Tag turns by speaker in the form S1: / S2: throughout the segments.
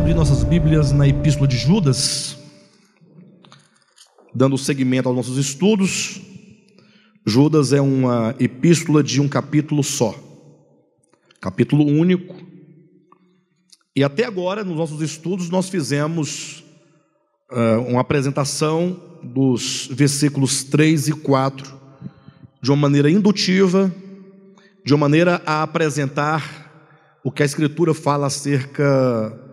S1: abrir nossas Bíblias na Epístola de Judas, dando seguimento aos nossos estudos. Judas é uma epístola de um capítulo só, capítulo único. E até agora, nos nossos estudos, nós fizemos uh, uma apresentação dos versículos 3 e 4 de uma maneira indutiva, de uma maneira a apresentar o que a Escritura fala acerca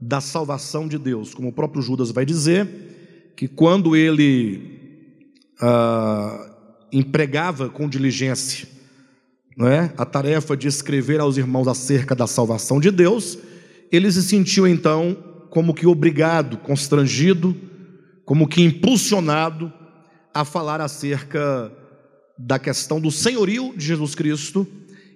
S1: da salvação de Deus, como o próprio Judas vai dizer, que quando ele ah, empregava com diligência não é, a tarefa de escrever aos irmãos acerca da salvação de Deus, ele se sentiu então como que obrigado, constrangido, como que impulsionado a falar acerca da questão do senhorio de Jesus Cristo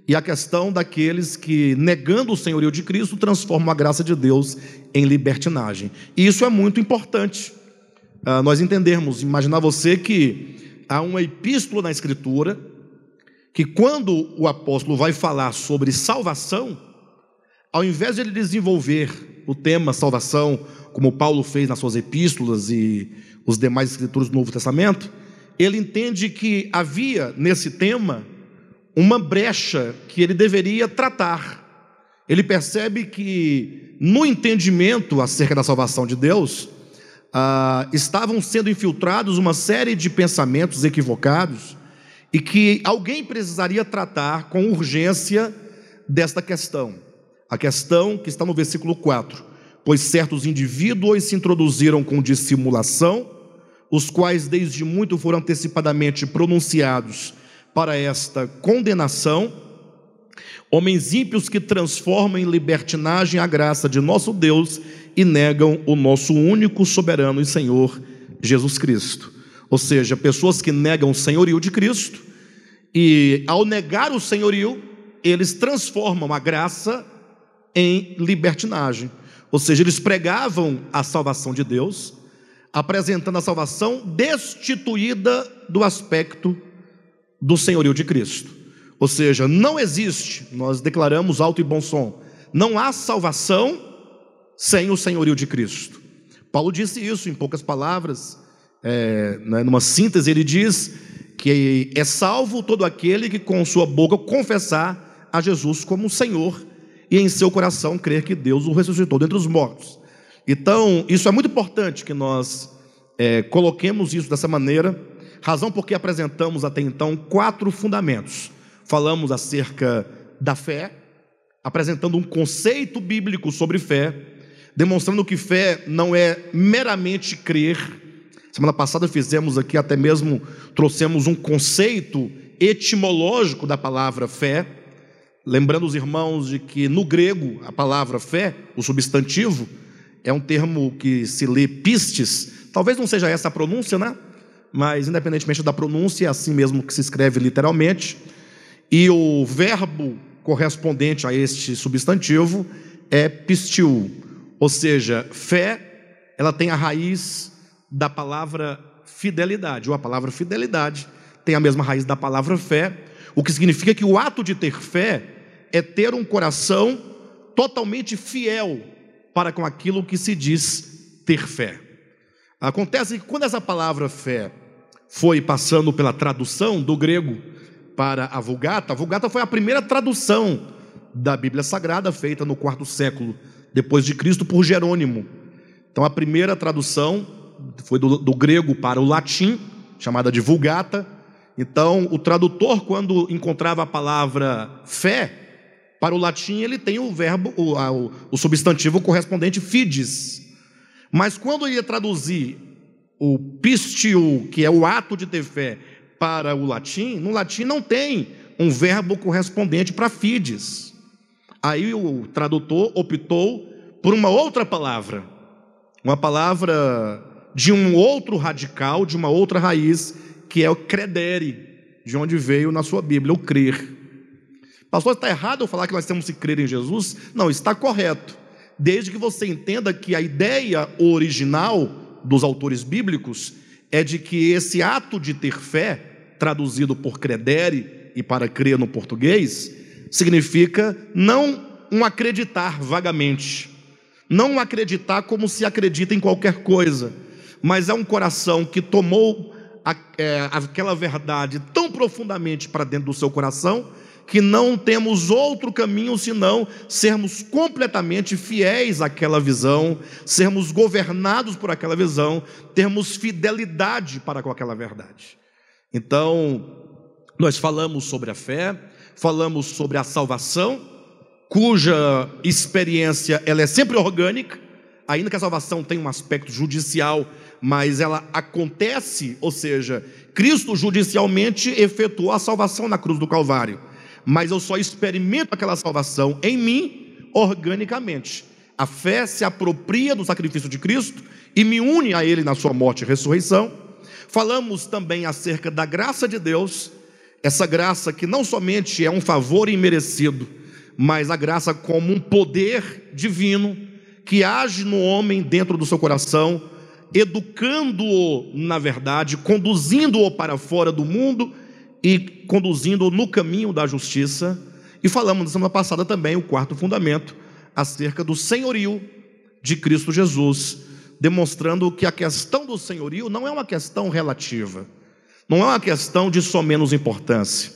S1: e a questão daqueles que, negando o senhorio de Cristo, transformam a graça de Deus em libertinagem. E isso é muito importante. Uh, nós entendermos, imaginar você que há uma epístola na Escritura que, quando o apóstolo vai falar sobre salvação, ao invés de ele desenvolver o tema salvação, como Paulo fez nas suas epístolas e os demais escrituras do Novo Testamento, ele entende que havia nesse tema uma brecha que ele deveria tratar. Ele percebe que, no entendimento acerca da salvação de Deus, ah, estavam sendo infiltrados uma série de pensamentos equivocados e que alguém precisaria tratar com urgência desta questão. A questão que está no versículo 4: Pois certos indivíduos se introduziram com dissimulação os quais desde muito foram antecipadamente pronunciados para esta condenação, homens ímpios que transformam em libertinagem a graça de nosso Deus e negam o nosso único soberano e Senhor Jesus Cristo. Ou seja, pessoas que negam o senhorio de Cristo e ao negar o senhorio, eles transformam a graça em libertinagem. Ou seja, eles pregavam a salvação de Deus, apresentando a salvação destituída do aspecto do senhorio de Cristo. Ou seja, não existe, nós declaramos alto e bom som, não há salvação sem o senhorio de Cristo. Paulo disse isso em poucas palavras, é, né, numa síntese, ele diz que é salvo todo aquele que com sua boca confessar a Jesus como Senhor e em seu coração crer que Deus o ressuscitou dentre os mortos. Então, isso é muito importante que nós é, coloquemos isso dessa maneira, razão porque apresentamos até então quatro fundamentos. Falamos acerca da fé, apresentando um conceito bíblico sobre fé, demonstrando que fé não é meramente crer. Semana passada fizemos aqui até mesmo trouxemos um conceito etimológico da palavra fé, lembrando os irmãos de que no grego a palavra fé, o substantivo, é um termo que se lê pistes, talvez não seja essa a pronúncia, né? Mas independentemente da pronúncia, é assim mesmo que se escreve literalmente. E o verbo correspondente a este substantivo é pistil, ou seja, fé, ela tem a raiz da palavra fidelidade, ou a palavra fidelidade tem a mesma raiz da palavra fé, o que significa que o ato de ter fé é ter um coração totalmente fiel para com aquilo que se diz ter fé. Acontece que quando essa palavra fé foi passando pela tradução do grego para a Vulgata, a Vulgata foi a primeira tradução da Bíblia Sagrada feita no quarto século depois de Cristo por Jerônimo. Então a primeira tradução foi do, do grego para o latim, chamada de Vulgata. Então o tradutor, quando encontrava a palavra fé, para o latim, ele tem o verbo, o, o, substantivo correspondente fides. Mas quando ele ia traduzir o pistio, que é o ato de ter fé, para o latim, no latim não tem um verbo correspondente para fides. Aí o tradutor optou por uma outra palavra, uma palavra de um outro radical, de uma outra raiz, que é o credere, de onde veio na sua Bíblia o crer. Pastor, está errado eu falar que nós temos que crer em Jesus? Não, está correto. Desde que você entenda que a ideia original dos autores bíblicos é de que esse ato de ter fé, traduzido por credere e para crer no português, significa não um acreditar vagamente, Não acreditar como se acredita em qualquer coisa, mas é um coração que tomou a, é, aquela verdade tão profundamente para dentro do seu coração que não temos outro caminho senão sermos completamente fiéis àquela visão, sermos governados por aquela visão, termos fidelidade para com aquela verdade. Então, nós falamos sobre a fé, falamos sobre a salvação, cuja experiência ela é sempre orgânica, ainda que a salvação tenha um aspecto judicial, mas ela acontece, ou seja, Cristo judicialmente efetuou a salvação na cruz do Calvário mas eu só experimento aquela salvação em mim organicamente. A fé se apropria do sacrifício de Cristo e me une a Ele na sua morte e ressurreição. Falamos também acerca da graça de Deus, essa graça que não somente é um favor imerecido, mas a graça como um poder divino que age no homem dentro do seu coração, educando-o na verdade, conduzindo-o para fora do mundo e conduzindo no caminho da justiça. E falamos na semana passada também o quarto fundamento acerca do senhorio de Cristo Jesus, demonstrando que a questão do senhorio não é uma questão relativa, não é uma questão de só menos importância.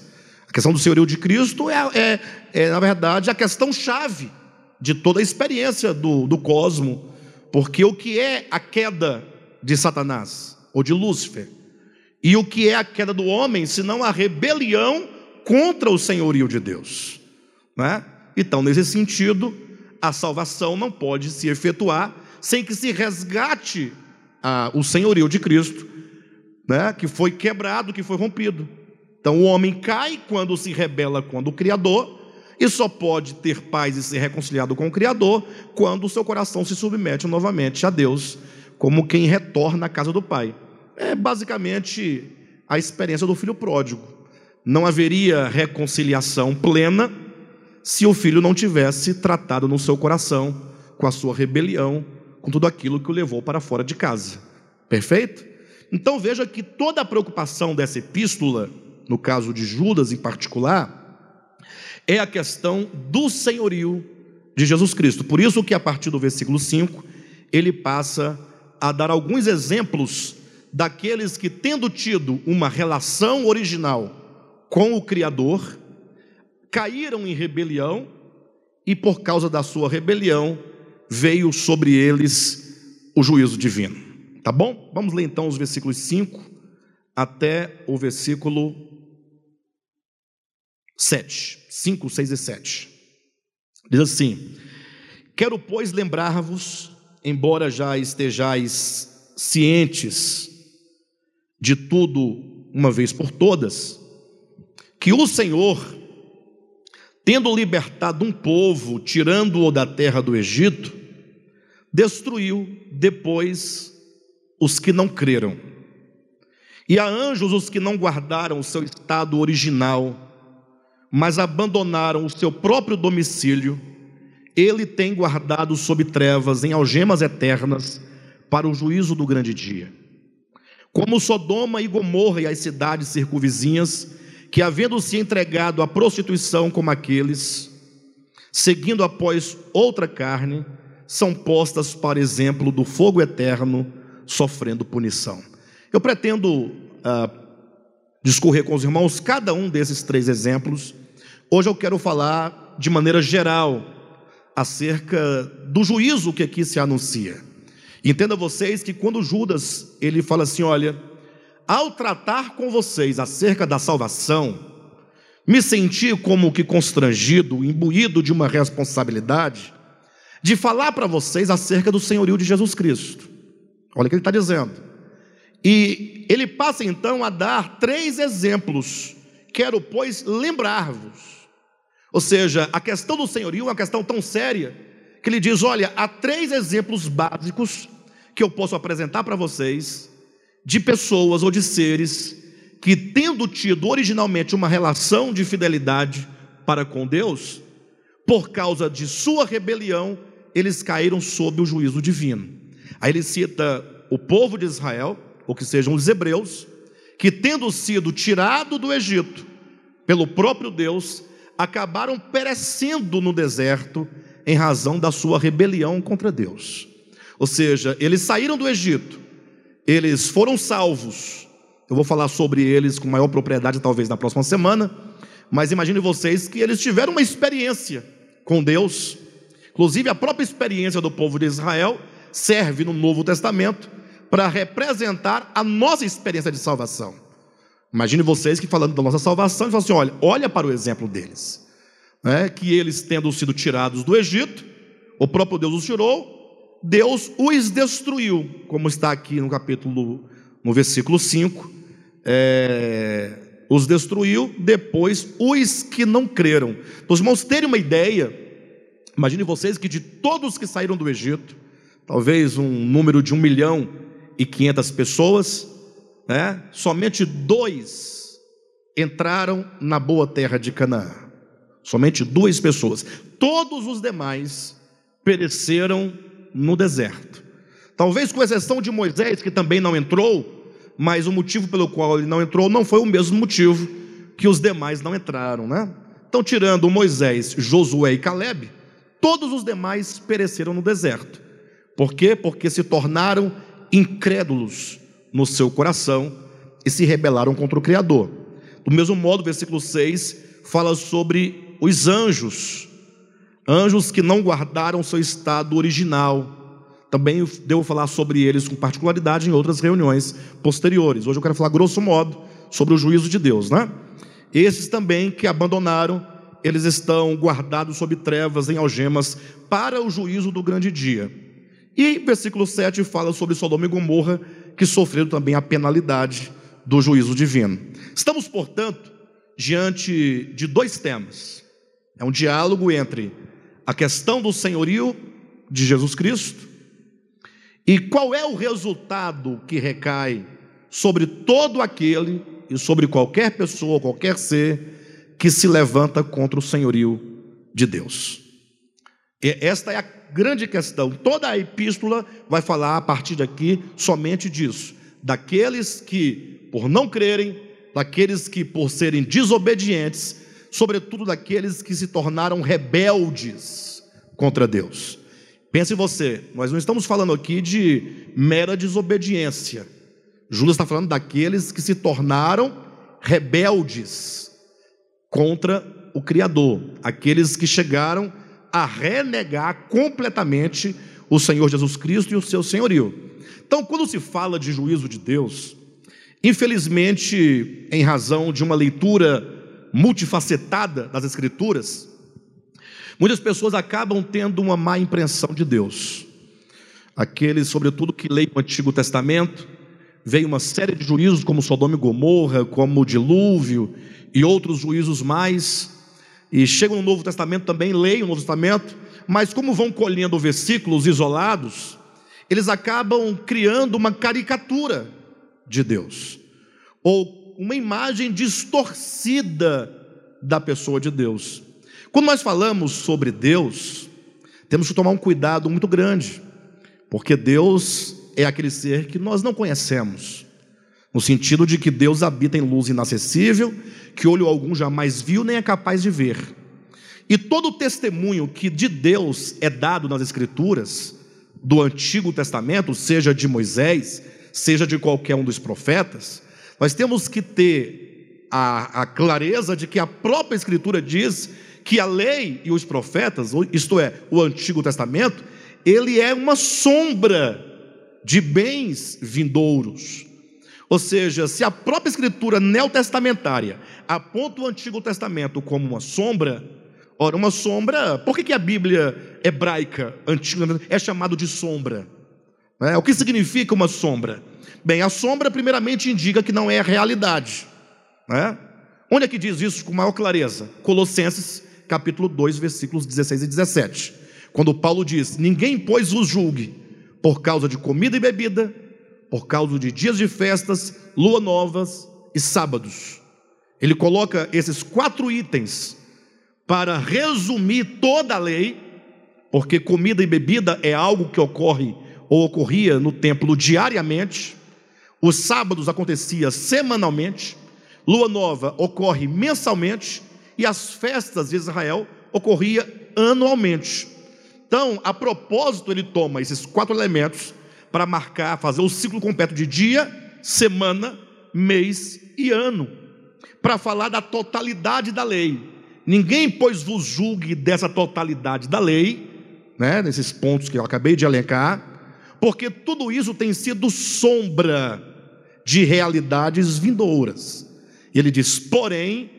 S1: A questão do senhorio de Cristo é, é, é na verdade, a questão chave de toda a experiência do, do cosmo, porque o que é a queda de Satanás ou de Lúcifer? E o que é a queda do homem, senão a rebelião contra o senhorio de Deus? Né? Então, nesse sentido, a salvação não pode se efetuar sem que se resgate a, o senhorio de Cristo, né? que foi quebrado, que foi rompido. Então, o homem cai quando se rebela contra o Criador, e só pode ter paz e ser reconciliado com o Criador quando o seu coração se submete novamente a Deus, como quem retorna à casa do Pai. É basicamente a experiência do filho pródigo. Não haveria reconciliação plena se o filho não tivesse tratado no seu coração com a sua rebelião, com tudo aquilo que o levou para fora de casa. Perfeito? Então veja que toda a preocupação dessa epístola, no caso de Judas em particular, é a questão do senhorio de Jesus Cristo. Por isso que a partir do versículo 5, ele passa a dar alguns exemplos daqueles que, tendo tido uma relação original com o Criador, caíram em rebelião e, por causa da sua rebelião, veio sobre eles o juízo divino. Tá bom? Vamos ler então os versículos 5 até o versículo 7. 5, 6 e 7. Diz assim: Quero, pois, lembrar-vos, embora já estejais cientes de tudo uma vez por todas, que o Senhor, tendo libertado um povo, tirando-o da terra do Egito, destruiu depois os que não creram. E a anjos os que não guardaram o seu estado original, mas abandonaram o seu próprio domicílio, ele tem guardado sob trevas em algemas eternas para o juízo do grande dia como Sodoma e Gomorra e as cidades circunvizinhas, que havendo se entregado à prostituição como aqueles, seguindo após outra carne, são postas para exemplo do fogo eterno, sofrendo punição. Eu pretendo ah, discorrer com os irmãos cada um desses três exemplos. Hoje eu quero falar de maneira geral acerca do juízo que aqui se anuncia. Entenda vocês que quando Judas ele fala assim, olha, ao tratar com vocês acerca da salvação, me senti como que constrangido, imbuído de uma responsabilidade de falar para vocês acerca do senhorio de Jesus Cristo. Olha o que ele está dizendo. E ele passa então a dar três exemplos. Quero, pois, lembrar-vos. Ou seja, a questão do senhorio é uma questão tão séria que ele diz: olha, há três exemplos básicos que eu posso apresentar para vocês de pessoas ou de seres que, tendo tido originalmente uma relação de fidelidade para com Deus, por causa de sua rebelião, eles caíram sob o juízo divino. Aí ele cita o povo de Israel, ou que sejam os hebreus, que tendo sido tirado do Egito pelo próprio Deus, acabaram perecendo no deserto em razão da sua rebelião contra Deus. Ou seja, eles saíram do Egito, eles foram salvos. Eu vou falar sobre eles com maior propriedade, talvez na próxima semana. Mas imagine vocês que eles tiveram uma experiência com Deus. Inclusive, a própria experiência do povo de Israel serve no Novo Testamento para representar a nossa experiência de salvação. Imagine vocês que falando da nossa salvação, falam assim: olha, olha para o exemplo deles né, que eles, tendo sido tirados do Egito, o próprio Deus os tirou, Deus os destruiu, como está aqui no capítulo, no versículo 5, é, os destruiu, depois os que não creram. Para os irmãos terem uma ideia, imagine vocês que de todos que saíram do Egito, talvez um número de um milhão e quinhentas pessoas, né, somente dois entraram na boa terra de Canaã. Somente duas pessoas. Todos os demais pereceram no deserto. Talvez com exceção de Moisés, que também não entrou, mas o motivo pelo qual ele não entrou não foi o mesmo motivo que os demais não entraram, né? Então, tirando Moisés, Josué e Caleb, todos os demais pereceram no deserto. Por quê? Porque se tornaram incrédulos no seu coração e se rebelaram contra o Criador. Do mesmo modo, versículo 6 fala sobre os anjos, anjos que não guardaram seu estado original. Também devo falar sobre eles com particularidade em outras reuniões posteriores. Hoje eu quero falar grosso modo sobre o juízo de Deus, né? Esses também que abandonaram, eles estão guardados sob trevas em algemas para o juízo do grande dia. E versículo 7 fala sobre Sodoma e Gomorra, que sofreram também a penalidade do juízo divino. Estamos, portanto, diante de dois temas. É um diálogo entre a questão do senhorio de Jesus Cristo e qual é o resultado que recai sobre todo aquele e sobre qualquer pessoa, qualquer ser que se levanta contra o senhorio de Deus. E esta é a grande questão. Toda a epístola vai falar a partir daqui somente disso, daqueles que por não crerem, daqueles que por serem desobedientes sobretudo daqueles que se tornaram rebeldes contra Deus. Pense você, nós não estamos falando aqui de mera desobediência. Judas está falando daqueles que se tornaram rebeldes contra o Criador, aqueles que chegaram a renegar completamente o Senhor Jesus Cristo e o seu senhorio. Então, quando se fala de juízo de Deus, infelizmente, em razão de uma leitura multifacetada das Escrituras, muitas pessoas acabam tendo uma má impressão de Deus. Aqueles, sobretudo, que leem o Antigo Testamento, veio uma série de juízos, como Sodoma e Gomorra, como o dilúvio e outros juízos mais, e chegam no Novo Testamento também, leem o Novo Testamento, mas como vão colhendo versículos isolados, eles acabam criando uma caricatura de Deus, ou uma imagem distorcida da pessoa de Deus. Quando nós falamos sobre Deus, temos que tomar um cuidado muito grande, porque Deus é aquele ser que nós não conhecemos, no sentido de que Deus habita em luz inacessível, que olho algum jamais viu nem é capaz de ver. E todo o testemunho que de Deus é dado nas Escrituras, do Antigo Testamento, seja de Moisés, seja de qualquer um dos profetas, nós temos que ter a, a clareza de que a própria Escritura diz que a lei e os profetas, isto é, o Antigo Testamento, ele é uma sombra de bens vindouros. Ou seja, se a própria escritura neotestamentária aponta o Antigo Testamento como uma sombra, ora, uma sombra, por que, que a Bíblia hebraica antiga é chamado de sombra? É, o que significa uma sombra? Bem, a sombra, primeiramente, indica que não é a realidade. Né? Onde é que diz isso com maior clareza? Colossenses, capítulo 2, versículos 16 e 17. Quando Paulo diz: Ninguém, pois, vos julgue por causa de comida e bebida, por causa de dias de festas, lua novas e sábados. Ele coloca esses quatro itens para resumir toda a lei, porque comida e bebida é algo que ocorre ou ocorria no templo diariamente, os sábados acontecia semanalmente, lua nova ocorre mensalmente e as festas de Israel ocorria anualmente. Então, a propósito, ele toma esses quatro elementos para marcar, fazer o ciclo completo de dia, semana, mês e ano, para falar da totalidade da lei. Ninguém, pois, vos julgue dessa totalidade da lei, né, nesses pontos que eu acabei de elencar, porque tudo isso tem sido sombra de realidades vindouras. E ele diz: porém,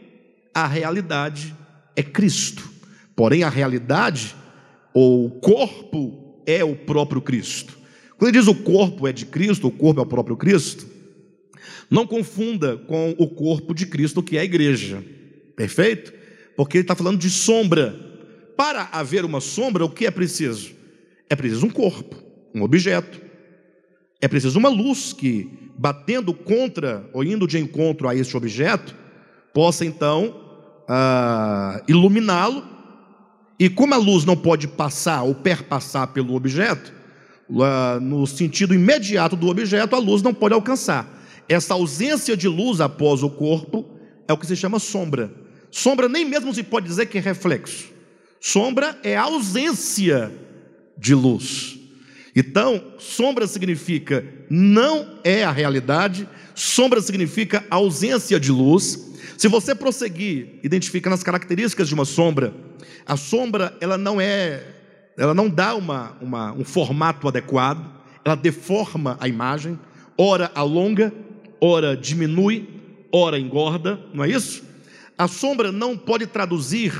S1: a realidade é Cristo. Porém, a realidade o corpo é o próprio Cristo. Quando ele diz o corpo é de Cristo, o corpo é o próprio Cristo, não confunda com o corpo de Cristo, que é a igreja, perfeito? Porque ele está falando de sombra. Para haver uma sombra, o que é preciso? É preciso um corpo, um objeto. É preciso uma luz que, batendo contra ou indo de encontro a este objeto, possa então ah, iluminá-lo e como a luz não pode passar ou perpassar pelo objeto, no sentido imediato do objeto, a luz não pode alcançar. Essa ausência de luz após o corpo é o que se chama sombra. Sombra nem mesmo se pode dizer que é reflexo. Sombra é ausência de luz. Então, sombra significa não é a realidade, sombra significa ausência de luz. Se você prosseguir identificando as características de uma sombra, a sombra ela não é, ela não dá uma, uma, um formato adequado, ela deforma a imagem, ora alonga, ora diminui, ora engorda, não é isso? A sombra não pode traduzir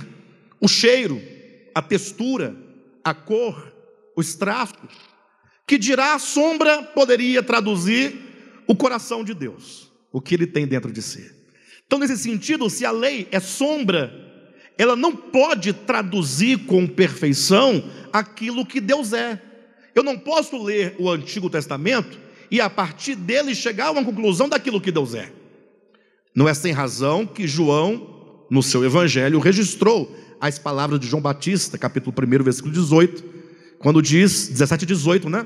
S1: o cheiro, a textura, a cor, os traços. Que dirá a sombra poderia traduzir o coração de Deus, o que ele tem dentro de si. Então, nesse sentido, se a lei é sombra, ela não pode traduzir com perfeição aquilo que Deus é. Eu não posso ler o Antigo Testamento e a partir dele chegar a uma conclusão daquilo que Deus é. Não é sem razão que João, no seu evangelho, registrou as palavras de João Batista, capítulo 1, versículo 18, quando diz, 17 e 18, né?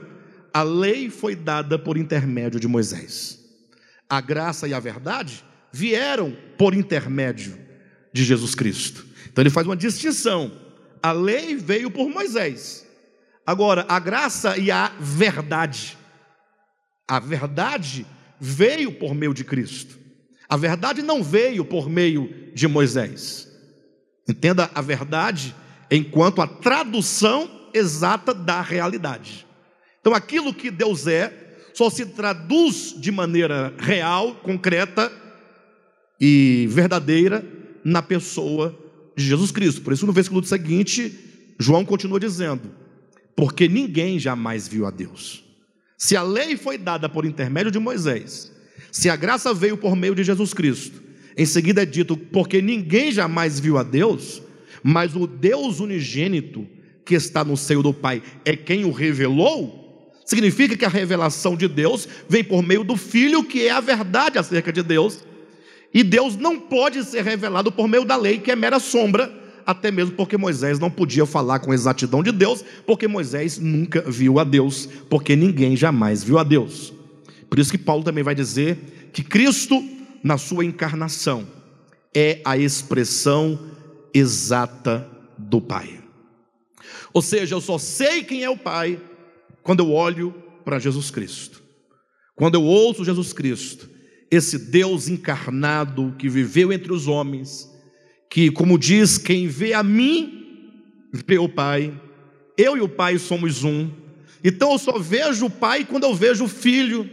S1: A lei foi dada por intermédio de Moisés. A graça e a verdade vieram por intermédio de Jesus Cristo. Então ele faz uma distinção. A lei veio por Moisés. Agora, a graça e a verdade. A verdade veio por meio de Cristo. A verdade não veio por meio de Moisés. Entenda a verdade enquanto a tradução exata da realidade. Então, aquilo que Deus é só se traduz de maneira real, concreta, e verdadeira na pessoa de Jesus Cristo. Por isso, no versículo seguinte, João continua dizendo: Porque ninguém jamais viu a Deus. Se a lei foi dada por intermédio de Moisés, se a graça veio por meio de Jesus Cristo, em seguida é dito: Porque ninguém jamais viu a Deus, mas o Deus unigênito que está no seio do Pai é quem o revelou. Significa que a revelação de Deus vem por meio do Filho, que é a verdade acerca de Deus e Deus não pode ser revelado por meio da lei, que é mera sombra, até mesmo porque Moisés não podia falar com exatidão de Deus, porque Moisés nunca viu a Deus, porque ninguém jamais viu a Deus. Por isso que Paulo também vai dizer que Cristo, na sua encarnação, é a expressão exata do Pai. Ou seja, eu só sei quem é o Pai quando eu olho para Jesus Cristo. Quando eu ouço Jesus Cristo, esse Deus encarnado que viveu entre os homens, que, como diz, quem vê a mim, vê o Pai, eu e o Pai somos um. Então eu só vejo o Pai quando eu vejo o Filho,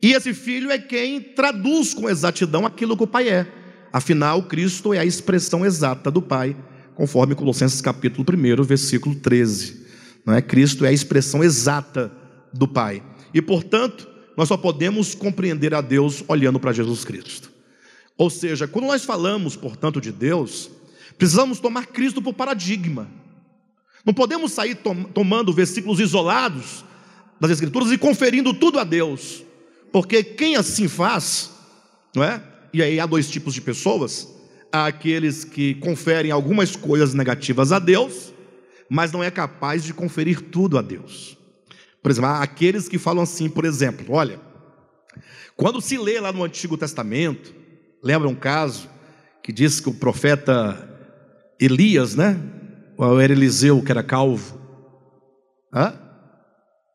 S1: e esse Filho é quem traduz com exatidão aquilo que o Pai é. Afinal, Cristo é a expressão exata do Pai, conforme Colossenses capítulo 1, versículo 13. Não é? Cristo é a expressão exata do Pai. E, portanto, nós só podemos compreender a Deus olhando para Jesus Cristo. Ou seja, quando nós falamos, portanto, de Deus, precisamos tomar Cristo por paradigma. Não podemos sair tom tomando versículos isolados das Escrituras e conferindo tudo a Deus, porque quem assim faz, não é? E aí há dois tipos de pessoas: há aqueles que conferem algumas coisas negativas a Deus, mas não é capaz de conferir tudo a Deus. Por exemplo, há aqueles que falam assim, por exemplo, olha, quando se lê lá no Antigo Testamento, lembra um caso que diz que o profeta Elias, né? Ou era Eliseu que era calvo, Hã?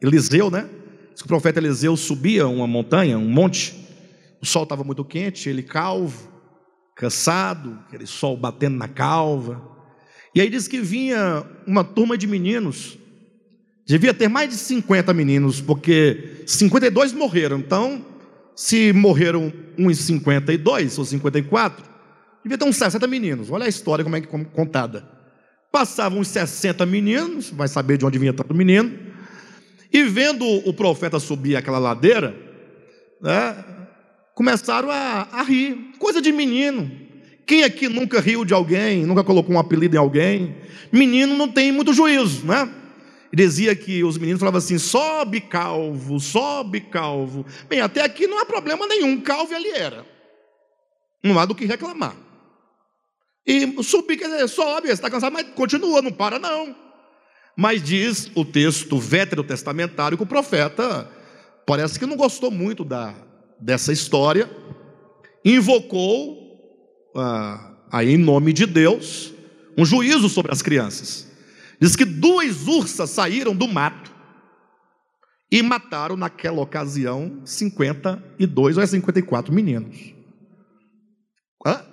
S1: Eliseu, né? Diz que o profeta Eliseu subia uma montanha, um monte, o sol estava muito quente, ele calvo, cansado, aquele sol batendo na calva. E aí diz que vinha uma turma de meninos, devia ter mais de 50 meninos, porque 52 morreram, então, se morreram uns 52 ou 54, devia ter uns 60 meninos. Olha a história como é que contada. Passavam uns 60 meninos, vai saber de onde vinha tanto menino, e vendo o profeta subir aquela ladeira, né, começaram a, a rir, coisa de menino. Quem aqui nunca riu de alguém, nunca colocou um apelido em alguém? Menino não tem muito juízo, né? E dizia que os meninos falavam assim: sobe calvo, sobe calvo. Bem, até aqui não há problema nenhum, calvo ele era. Não há do que reclamar. E subir, quer dizer, sobe, você está cansado, mas continua, não para não. Mas diz o texto veterotestamentário que o profeta parece que não gostou muito da, dessa história, invocou, ah, aí em nome de Deus, um juízo sobre as crianças. Diz que duas ursas saíram do mato e mataram naquela ocasião 52 ou 54 é meninos. Hã?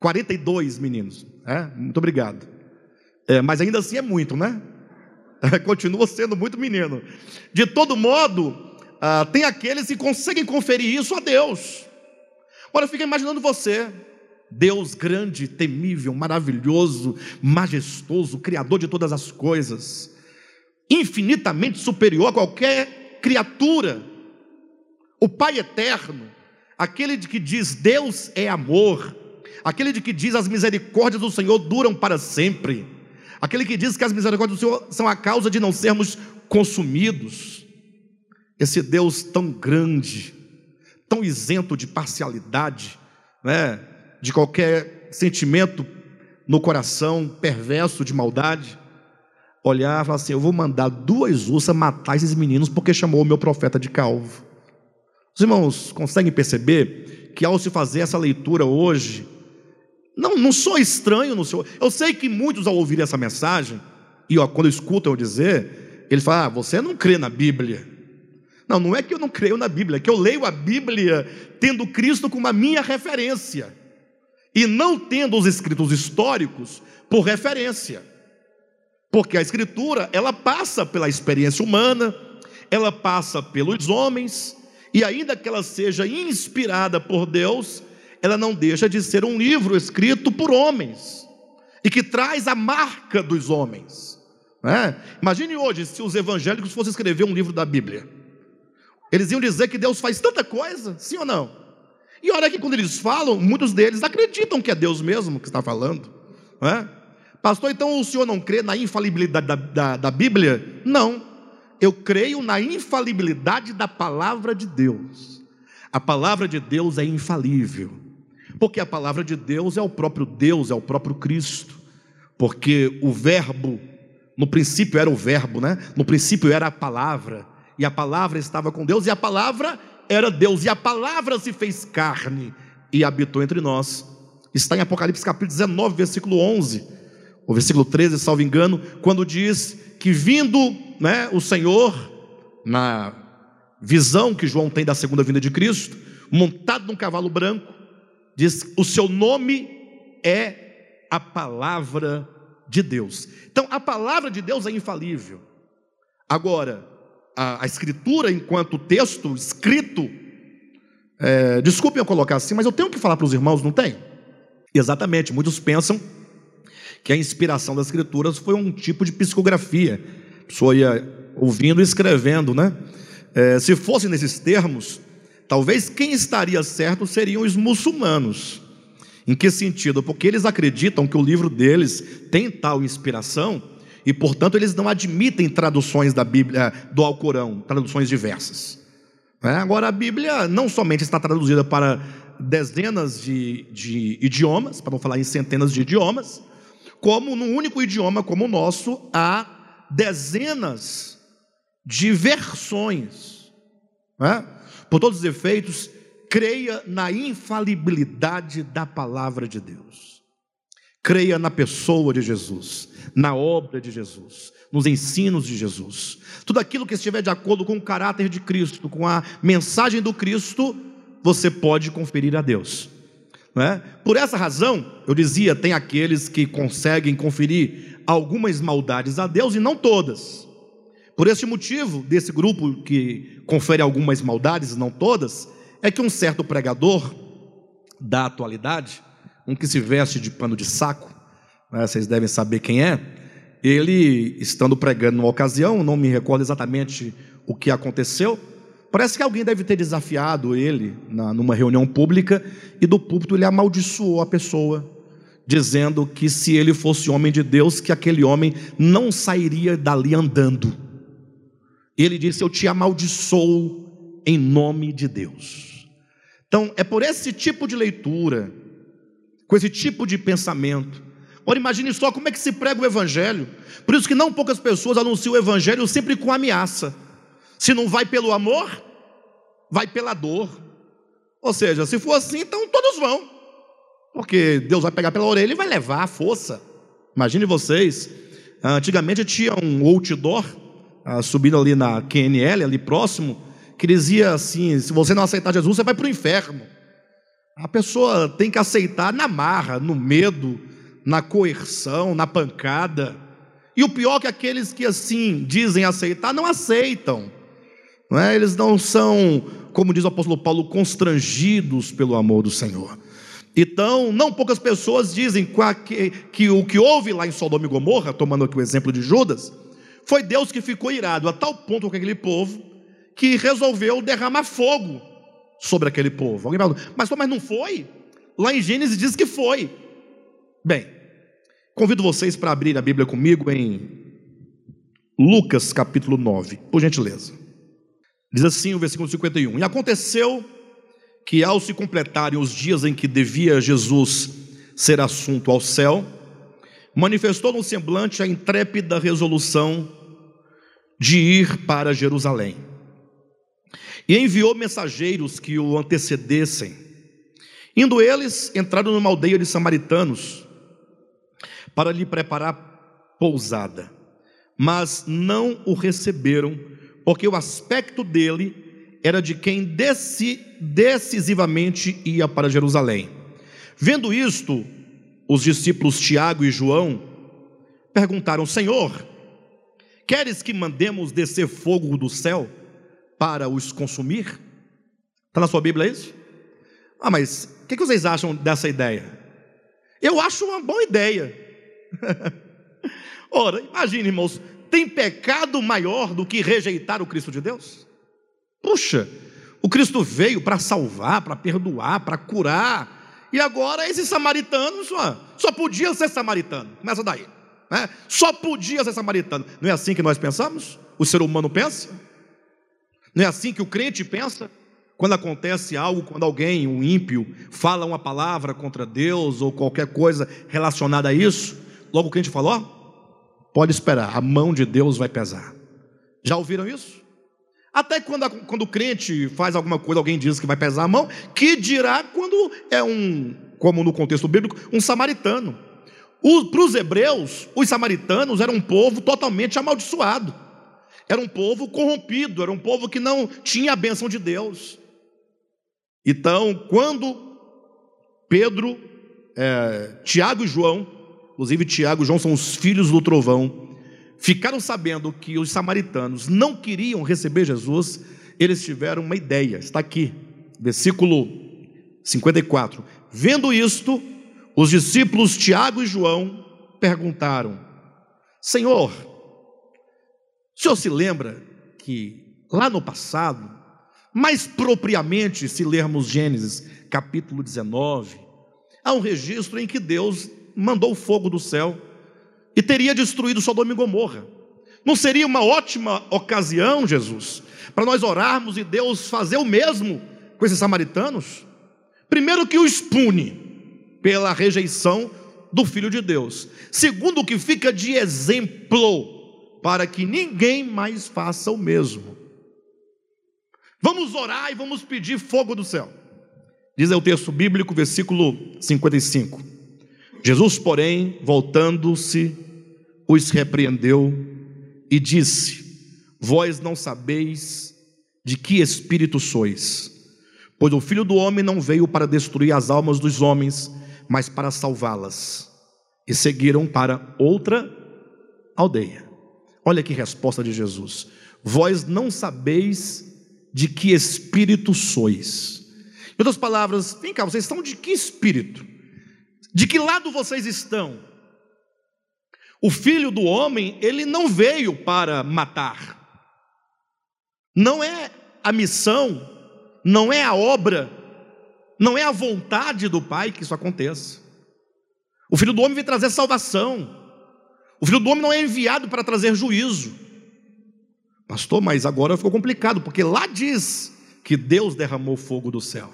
S1: 42 meninos. É? Muito obrigado. É, mas ainda assim é muito, né? Continua sendo muito menino. De todo modo, ah, tem aqueles que conseguem conferir isso a Deus. Agora fica imaginando você, Deus grande, temível, maravilhoso, majestoso, criador de todas as coisas, infinitamente superior a qualquer criatura, o Pai eterno, aquele de que diz Deus é amor, aquele de que diz as misericórdias do Senhor duram para sempre, aquele que diz que as misericórdias do Senhor são a causa de não sermos consumidos. Esse Deus tão grande, tão isento de parcialidade, né, de qualquer sentimento no coração perverso de maldade, olhar e falar assim: eu vou mandar duas ursas matar esses meninos porque chamou o meu profeta de calvo. Os irmãos conseguem perceber que ao se fazer essa leitura hoje, não, não sou estranho no Senhor. Eu sei que muitos ao ouvir essa mensagem, e ó, quando escutam eu dizer, eles falam: ah, você não crê na Bíblia. Não, não é que eu não creio na Bíblia, é que eu leio a Bíblia tendo Cristo como a minha referência, e não tendo os escritos históricos por referência. Porque a Escritura, ela passa pela experiência humana, ela passa pelos homens, e ainda que ela seja inspirada por Deus, ela não deixa de ser um livro escrito por homens e que traz a marca dos homens. Né? Imagine hoje se os evangélicos fossem escrever um livro da Bíblia. Eles iam dizer que Deus faz tanta coisa, sim ou não? E olha que quando eles falam, muitos deles acreditam que é Deus mesmo que está falando. Né? Pastor, então o senhor não crê na infalibilidade da, da, da Bíblia? Não. Eu creio na infalibilidade da palavra de Deus. A palavra de Deus é infalível. Porque a palavra de Deus é o próprio Deus, é o próprio Cristo. Porque o Verbo, no princípio era o Verbo, né? No princípio era a palavra, e a palavra estava com Deus, e a palavra era Deus, e a palavra se fez carne e habitou entre nós. Está em Apocalipse capítulo 19, versículo 11, o versículo 13, salvo engano, quando diz que vindo né, o Senhor, na visão que João tem da segunda vinda de Cristo, montado num cavalo branco, Diz: o seu nome é a palavra de Deus. Então, a palavra de Deus é infalível. Agora, a, a escritura, enquanto texto escrito, é, desculpem eu colocar assim, mas eu tenho que falar para os irmãos, não tem? Exatamente, muitos pensam que a inspiração das escrituras foi um tipo de psicografia. A pessoa ia ouvindo e escrevendo, né? É, se fosse nesses termos, Talvez quem estaria certo seriam os muçulmanos. Em que sentido? Porque eles acreditam que o livro deles tem tal inspiração e, portanto, eles não admitem traduções da Bíblia, do Alcorão, traduções diversas. É, agora, a Bíblia não somente está traduzida para dezenas de, de idiomas, para não falar em centenas de idiomas, como num único idioma como o nosso, há dezenas de versões. É? Por todos os efeitos, creia na infalibilidade da palavra de Deus. Creia na pessoa de Jesus, na obra de Jesus, nos ensinos de Jesus. Tudo aquilo que estiver de acordo com o caráter de Cristo, com a mensagem do Cristo, você pode conferir a Deus. É? Por essa razão, eu dizia, tem aqueles que conseguem conferir algumas maldades a Deus e não todas. Por esse motivo, desse grupo que confere algumas maldades, não todas, é que um certo pregador da atualidade, um que se veste de pano de saco, né, vocês devem saber quem é, ele, estando pregando numa ocasião, não me recordo exatamente o que aconteceu, parece que alguém deve ter desafiado ele na, numa reunião pública e do púlpito ele amaldiçoou a pessoa, dizendo que se ele fosse homem de Deus, que aquele homem não sairia dali andando. Ele disse: Eu te amaldiçoo em nome de Deus. Então, é por esse tipo de leitura, com esse tipo de pensamento, Ora, imagine só como é que se prega o Evangelho. Por isso que não poucas pessoas anunciam o Evangelho sempre com ameaça. Se não vai pelo amor, vai pela dor. Ou seja, se for assim, então todos vão. Porque Deus vai pegar pela orelha e vai levar a força. Imagine vocês, antigamente tinha um outdoor ah, subindo ali na QNL, ali próximo, que dizia assim: se você não aceitar Jesus, você vai para o inferno. A pessoa tem que aceitar na marra, no medo, na coerção, na pancada. E o pior é que aqueles que assim dizem aceitar, não aceitam. Não é? Eles não são, como diz o apóstolo Paulo, constrangidos pelo amor do Senhor. Então, não poucas pessoas dizem que, que o que houve lá em Sodoma e Gomorra, tomando aqui o exemplo de Judas, foi Deus que ficou irado a tal ponto com aquele povo que resolveu derramar fogo sobre aquele povo. Alguém fala, mas, mas não foi? Lá em Gênesis diz que foi. Bem, convido vocês para abrir a Bíblia comigo em Lucas capítulo 9, por gentileza. Diz assim o versículo 51: E aconteceu que, ao se completarem os dias em que devia Jesus ser assunto ao céu, manifestou no semblante a intrépida resolução de ir para Jerusalém. E enviou mensageiros que o antecedessem. Indo eles, entraram numa aldeia de samaritanos, para lhe preparar pousada. Mas não o receberam, porque o aspecto dele era de quem decisivamente ia para Jerusalém. Vendo isto, os discípulos Tiago e João perguntaram: Senhor, queres que mandemos descer fogo do céu para os consumir? Está na sua Bíblia isso? Ah, mas o que vocês acham dessa ideia? Eu acho uma boa ideia. Ora, imagine, irmãos, tem pecado maior do que rejeitar o Cristo de Deus? Puxa, o Cristo veio para salvar, para perdoar, para curar, e agora esses samaritanos só, só podiam ser samaritanos. Começa daí. Né? Só podia ser samaritano. Não é assim que nós pensamos? O ser humano pensa? Não é assim que o crente pensa? Quando acontece algo, quando alguém, um ímpio, fala uma palavra contra Deus ou qualquer coisa relacionada a isso, Logo o crente falou: pode esperar, a mão de Deus vai pesar. Já ouviram isso? Até quando, quando o crente faz alguma coisa, alguém diz que vai pesar a mão, que dirá quando é um, como no contexto bíblico, um samaritano. Para os hebreus, os samaritanos eram um povo totalmente amaldiçoado, era um povo corrompido, era um povo que não tinha a bênção de Deus. Então, quando Pedro, é, Tiago e João inclusive Tiago e João são os filhos do trovão, ficaram sabendo que os samaritanos não queriam receber Jesus, eles tiveram uma ideia, está aqui, versículo 54. Vendo isto, os discípulos Tiago e João perguntaram: Senhor, o senhor se lembra que lá no passado, mais propriamente, se lermos Gênesis capítulo 19, há um registro em que Deus mandou fogo do céu e teria destruído Sodoma e Gomorra. Não seria uma ótima ocasião, Jesus, para nós orarmos e Deus fazer o mesmo com esses samaritanos? Primeiro, que o expune pela rejeição do Filho de Deus. Segundo, que fica de exemplo para que ninguém mais faça o mesmo. Vamos orar e vamos pedir fogo do céu. Diz o texto bíblico, versículo 55. Jesus, porém, voltando-se, os repreendeu e disse: Vós não sabeis de que espírito sois, pois o filho do homem não veio para destruir as almas dos homens, mas para salvá-las. E seguiram para outra aldeia. Olha que resposta de Jesus: Vós não sabeis de que espírito sois. Em outras palavras, vem cá, vocês estão de que espírito? De que lado vocês estão? O filho do homem, ele não veio para matar. Não é a missão, não é a obra, não é a vontade do Pai que isso aconteça. O filho do homem veio trazer salvação. O filho do homem não é enviado para trazer juízo. Pastor, mas agora ficou complicado, porque lá diz que Deus derramou fogo do céu.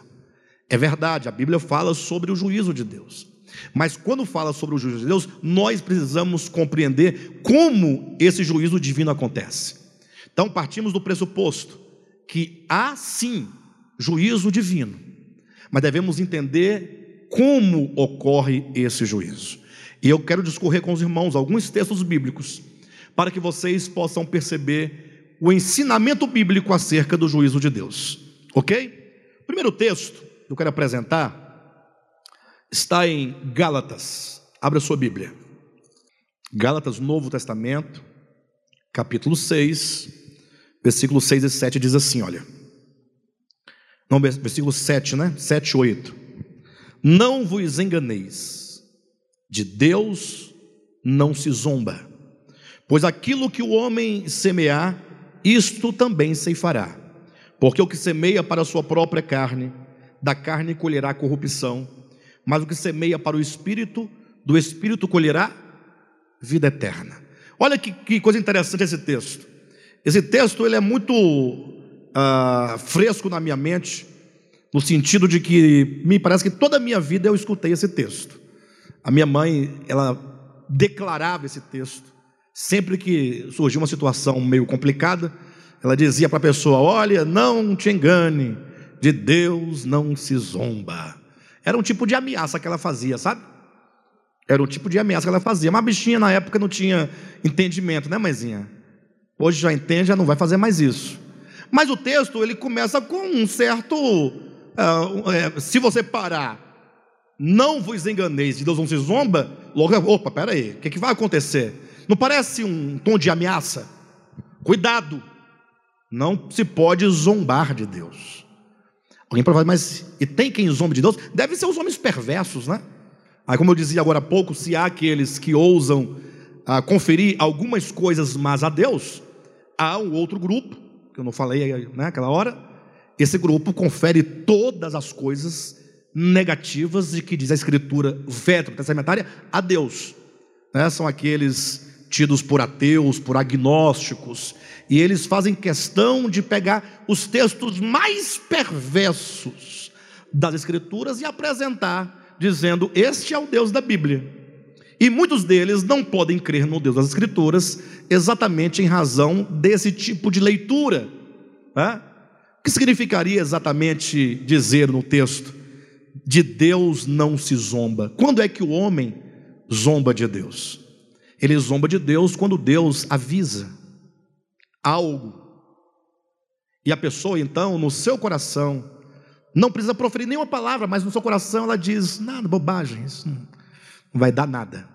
S1: É verdade, a Bíblia fala sobre o juízo de Deus. Mas quando fala sobre o juízo de Deus, nós precisamos compreender como esse juízo divino acontece. Então partimos do pressuposto que há sim juízo divino, mas devemos entender como ocorre esse juízo. E eu quero discorrer com os irmãos alguns textos bíblicos para que vocês possam perceber o ensinamento bíblico acerca do juízo de Deus. Ok? primeiro texto que eu quero apresentar está em Gálatas. Abra sua Bíblia. Gálatas, Novo Testamento, capítulo 6, versículos 6 e 7 diz assim: olha. Não, versículo 7, né? 7 e 8. Não vos enganeis, de Deus não se zomba, pois aquilo que o homem semear, isto também ceifará. Porque o que semeia para a sua própria carne, da carne colherá corrupção mas o que semeia para o espírito, do espírito colherá vida eterna. Olha que, que coisa interessante esse texto. Esse texto ele é muito uh, fresco na minha mente, no sentido de que me parece que toda a minha vida eu escutei esse texto. A minha mãe, ela declarava esse texto. Sempre que surgia uma situação meio complicada, ela dizia para a pessoa: Olha, não te engane, de Deus não se zomba. Era um tipo de ameaça que ela fazia, sabe? Era um tipo de ameaça que ela fazia. Mas a bichinha na época não tinha entendimento, né, mãezinha? Hoje já entende, já não vai fazer mais isso. Mas o texto ele começa com um certo. Uh, é, se você parar, não vos enganeis, de Deus não se zomba, logo, opa, peraí, o que, que vai acontecer? Não parece um tom de ameaça? Cuidado, não se pode zombar de Deus. Alguém pode falar, mas e tem quem zombe de Deus? Deve ser os homens perversos, né? Aí, como eu dizia agora há pouco, se há aqueles que ousam ah, conferir algumas coisas mas a Deus, há um outro grupo, que eu não falei naquela né, hora, esse grupo confere todas as coisas negativas de que diz a Escritura veterotestamentária a Deus. Né? São aqueles tidos por ateus, por agnósticos, e eles fazem questão de pegar os textos mais perversos das Escrituras e apresentar, dizendo: Este é o Deus da Bíblia. E muitos deles não podem crer no Deus das Escrituras exatamente em razão desse tipo de leitura. Né? O que significaria exatamente dizer no texto: de Deus não se zomba? Quando é que o homem zomba de Deus? Ele zomba de Deus quando Deus avisa algo. E a pessoa, então, no seu coração, não precisa proferir nenhuma palavra, mas no seu coração ela diz: nada, bobagem, isso não vai dar nada.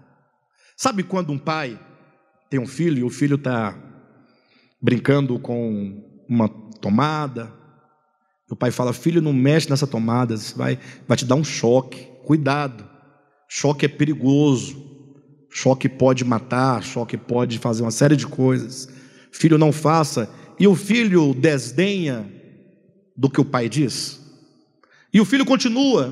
S1: Sabe quando um pai tem um filho e o filho está brincando com uma tomada? O pai fala: Filho, não mexe nessa tomada, vai, vai te dar um choque. Cuidado, choque é perigoso. Choque pode matar, choque pode fazer uma série de coisas. Filho, não faça. E o filho desdenha do que o pai diz. E o filho continua.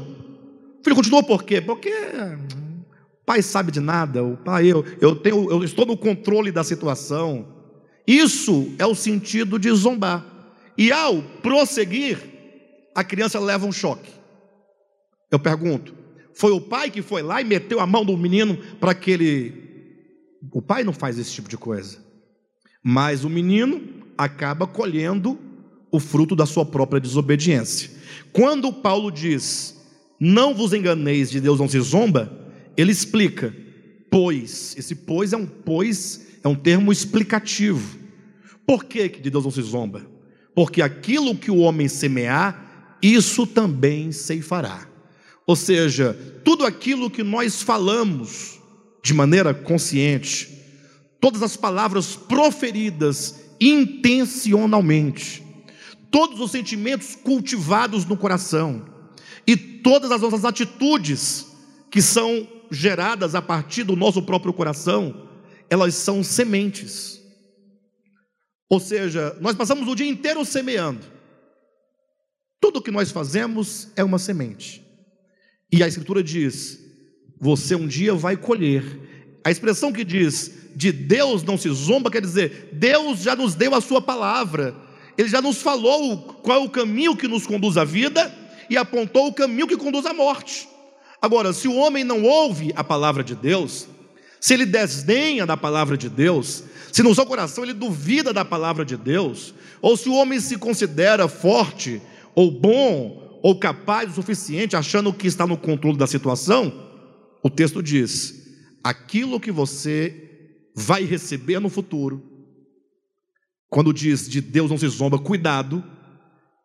S1: O filho continua por quê? Porque o pai sabe de nada. O pai, eu, eu, tenho, eu estou no controle da situação. Isso é o sentido de zombar. E ao prosseguir, a criança leva um choque. Eu pergunto: foi o pai que foi lá e meteu a mão do menino para que ele. O pai não faz esse tipo de coisa. Mas o menino acaba colhendo o fruto da sua própria desobediência. Quando Paulo diz: Não vos enganeis, de Deus não se zomba, ele explica, pois, esse pois é um pois, é um termo explicativo. Por que, que de Deus não se zomba? Porque aquilo que o homem semear, isso também ceifará. Ou seja, tudo aquilo que nós falamos de maneira consciente, todas as palavras proferidas intencionalmente, todos os sentimentos cultivados no coração e todas as nossas atitudes que são geradas a partir do nosso próprio coração, elas são sementes. Ou seja, nós passamos o dia inteiro semeando. Tudo que nós fazemos é uma semente. E a Escritura diz: você um dia vai colher. A expressão que diz de Deus não se zomba quer dizer, Deus já nos deu a Sua palavra, Ele já nos falou qual é o caminho que nos conduz à vida e apontou o caminho que conduz à morte. Agora, se o homem não ouve a palavra de Deus, se ele desdenha da palavra de Deus, se no seu coração ele duvida da palavra de Deus, ou se o homem se considera forte, ou bom, ou capaz o suficiente, achando que está no controle da situação, o texto diz: aquilo que você vai receber no futuro, quando diz de Deus não se zomba, cuidado,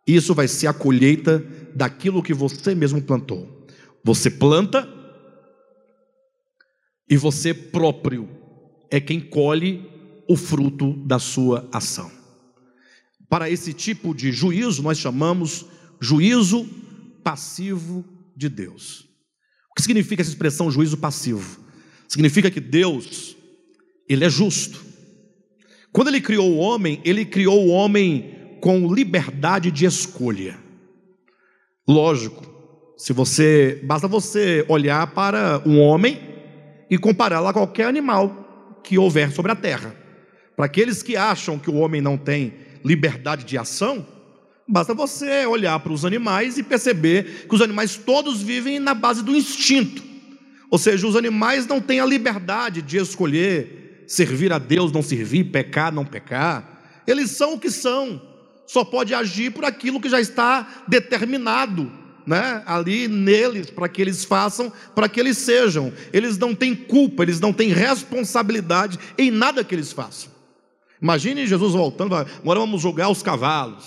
S1: isso vai ser a colheita daquilo que você mesmo plantou. Você planta e você próprio é quem colhe o fruto da sua ação. Para esse tipo de juízo, nós chamamos juízo passivo de Deus. O que significa essa expressão juízo passivo? Significa que Deus, Ele é justo. Quando Ele criou o homem, Ele criou o homem com liberdade de escolha. Lógico, se você basta você olhar para um homem e compará-lo a qualquer animal que houver sobre a terra. Para aqueles que acham que o homem não tem liberdade de ação, basta você olhar para os animais e perceber que os animais todos vivem na base do instinto. Ou seja, os animais não têm a liberdade de escolher servir a Deus, não servir, pecar, não pecar. Eles são o que são. Só pode agir por aquilo que já está determinado né, ali neles para que eles façam, para que eles sejam. Eles não têm culpa, eles não têm responsabilidade em nada que eles façam. Imagine Jesus voltando, agora vamos julgar os cavalos.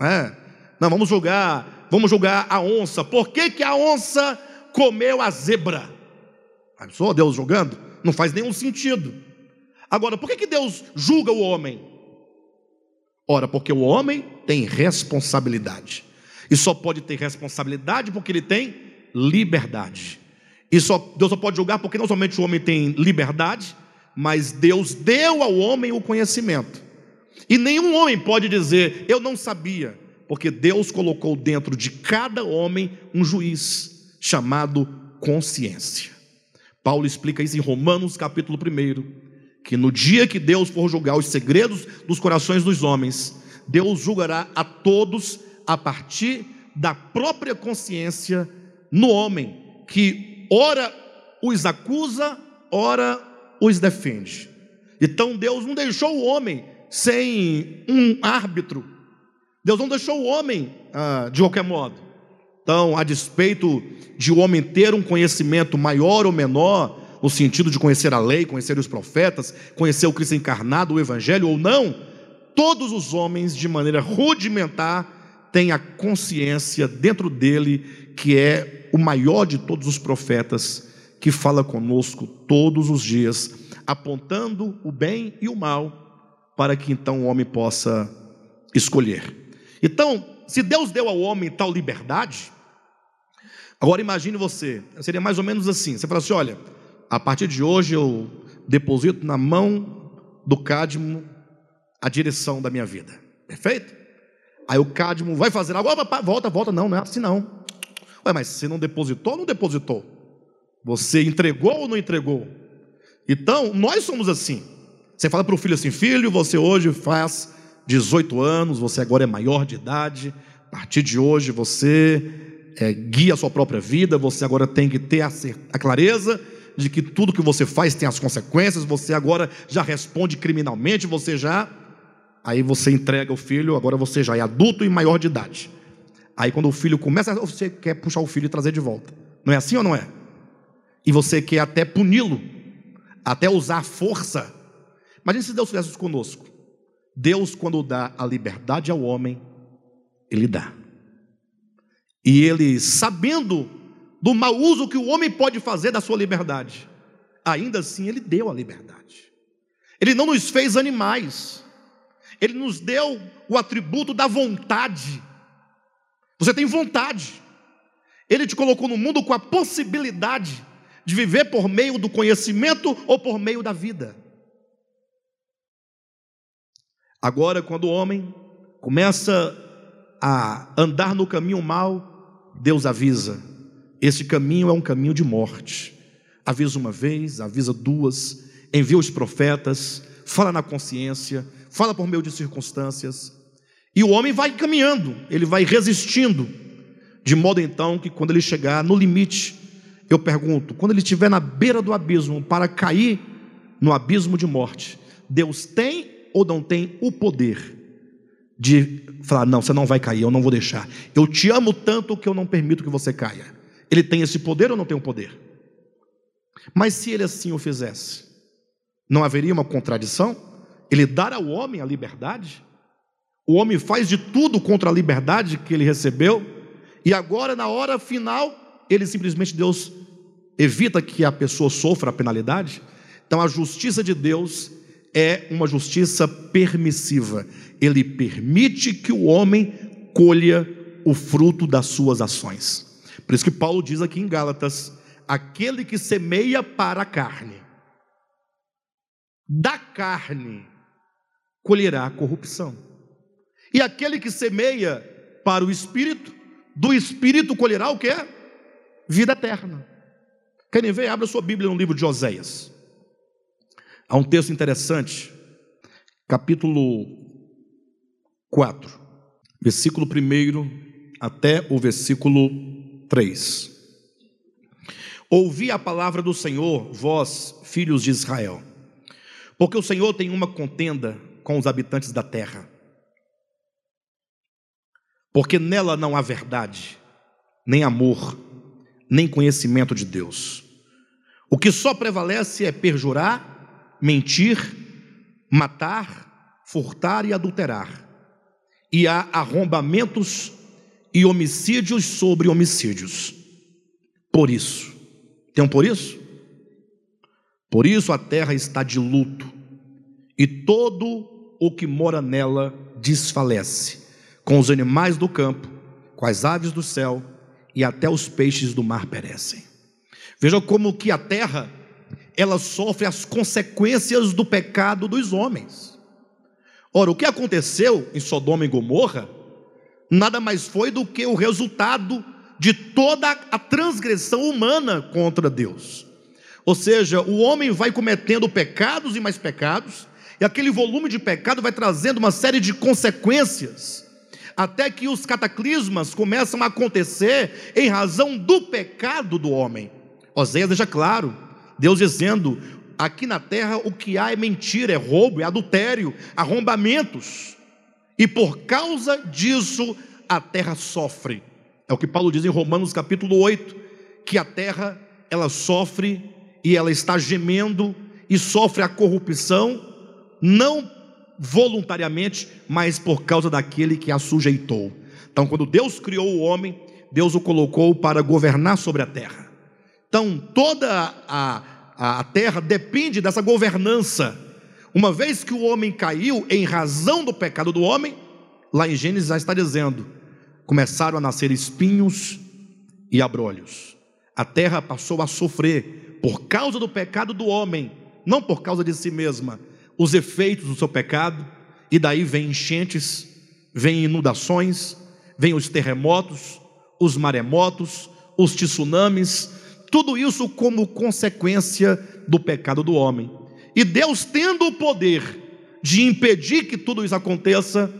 S1: É. Não, vamos julgar, vamos julgar a onça. Por que, que a onça comeu a zebra? Pensou Deus julgando? Não faz nenhum sentido. Agora, por que, que Deus julga o homem? Ora, porque o homem tem responsabilidade. E só pode ter responsabilidade porque ele tem liberdade. E só, Deus só pode julgar porque não somente o homem tem liberdade, mas Deus deu ao homem o conhecimento. E nenhum homem pode dizer, eu não sabia, porque Deus colocou dentro de cada homem um juiz chamado consciência. Paulo explica isso em Romanos capítulo 1, que no dia que Deus for julgar os segredos dos corações dos homens, Deus julgará a todos a partir da própria consciência no homem, que ora os acusa, ora os defende. Então Deus não deixou o homem sem um árbitro. Deus não deixou o homem ah, de qualquer modo. Então, a despeito de o homem ter um conhecimento maior ou menor, no sentido de conhecer a lei, conhecer os profetas, conhecer o Cristo encarnado, o Evangelho ou não, todos os homens, de maneira rudimentar, têm a consciência dentro dele que é o maior de todos os profetas que fala conosco todos os dias, apontando o bem e o mal, para que então o homem possa escolher. Então, se Deus deu ao homem tal liberdade, agora imagine você, seria mais ou menos assim: você fala assim, olha, a partir de hoje eu deposito na mão do Cadmo a direção da minha vida, perfeito? Aí o Cadmo vai fazer agora, volta, volta, não, não é assim não. Ué, mas você não depositou ou não depositou? Você entregou ou não entregou? Então, nós somos assim. Você fala para o filho assim: filho, você hoje faz 18 anos, você agora é maior de idade, a partir de hoje você é, guia a sua própria vida, você agora tem que ter a, a clareza de que tudo que você faz tem as consequências, você agora já responde criminalmente, você já. Aí você entrega o filho, agora você já é adulto e maior de idade. Aí quando o filho começa, você quer puxar o filho e trazer de volta. Não é assim ou não é? E você quer até puni-lo, até usar força. Imagina se Deus fizesse isso conosco. Deus, quando dá a liberdade ao homem, Ele dá. E Ele, sabendo do mau uso que o homem pode fazer da sua liberdade, ainda assim Ele deu a liberdade. Ele não nos fez animais, Ele nos deu o atributo da vontade. Você tem vontade. Ele te colocou no mundo com a possibilidade de viver por meio do conhecimento ou por meio da vida. Agora, quando o homem começa a andar no caminho mal, Deus avisa: esse caminho é um caminho de morte. Avisa uma vez, avisa duas, envia os profetas, fala na consciência, fala por meio de circunstâncias. E o homem vai caminhando, ele vai resistindo, de modo então que quando ele chegar no limite, eu pergunto, quando ele estiver na beira do abismo para cair no abismo de morte, Deus tem ou não tem o poder de falar: não, você não vai cair, eu não vou deixar. Eu te amo tanto que eu não permito que você caia. Ele tem esse poder ou não tem o poder? Mas se ele assim o fizesse, não haveria uma contradição? Ele dar ao homem a liberdade? O homem faz de tudo contra a liberdade que ele recebeu, e agora, na hora final, ele simplesmente, Deus evita que a pessoa sofra a penalidade. Então, a justiça de Deus é uma justiça permissiva. Ele permite que o homem colha o fruto das suas ações. Por isso que Paulo diz aqui em Gálatas: aquele que semeia para a carne, da carne colherá a corrupção. E aquele que semeia para o espírito, do espírito colherá o que? Vida eterna. Querem ver? Abra sua Bíblia no livro de Oséias. Há um texto interessante, capítulo 4, versículo 1 até o versículo 3. Ouvi a palavra do Senhor, vós, filhos de Israel, porque o Senhor tem uma contenda com os habitantes da terra, porque nela não há verdade, nem amor, nem conhecimento de Deus. O que só prevalece é perjurar mentir, matar, furtar e adulterar. E há arrombamentos e homicídios sobre homicídios. Por isso, tem um por isso? Por isso a terra está de luto, e todo o que mora nela desfalece, com os animais do campo, com as aves do céu, e até os peixes do mar perecem. Veja como que a terra ela sofre as consequências do pecado dos homens. Ora, o que aconteceu em Sodoma e Gomorra nada mais foi do que o resultado de toda a transgressão humana contra Deus. Ou seja, o homem vai cometendo pecados e mais pecados, e aquele volume de pecado vai trazendo uma série de consequências, até que os cataclismas começam a acontecer em razão do pecado do homem. Oséias deixa claro Deus dizendo: aqui na terra o que há é mentira, é roubo, é adultério, arrombamentos, e por causa disso a terra sofre. É o que Paulo diz em Romanos capítulo 8, que a terra ela sofre e ela está gemendo e sofre a corrupção, não voluntariamente, mas por causa daquele que a sujeitou. Então, quando Deus criou o homem, Deus o colocou para governar sobre a terra. Então, toda a, a terra depende dessa governança. Uma vez que o homem caiu em razão do pecado do homem, lá em Gênesis já está dizendo: começaram a nascer espinhos e abrolhos. A terra passou a sofrer por causa do pecado do homem, não por causa de si mesma, os efeitos do seu pecado, e daí vem enchentes, vem inundações, vem os terremotos, os maremotos, os tsunamis, tudo isso como consequência do pecado do homem. E Deus, tendo o poder de impedir que tudo isso aconteça,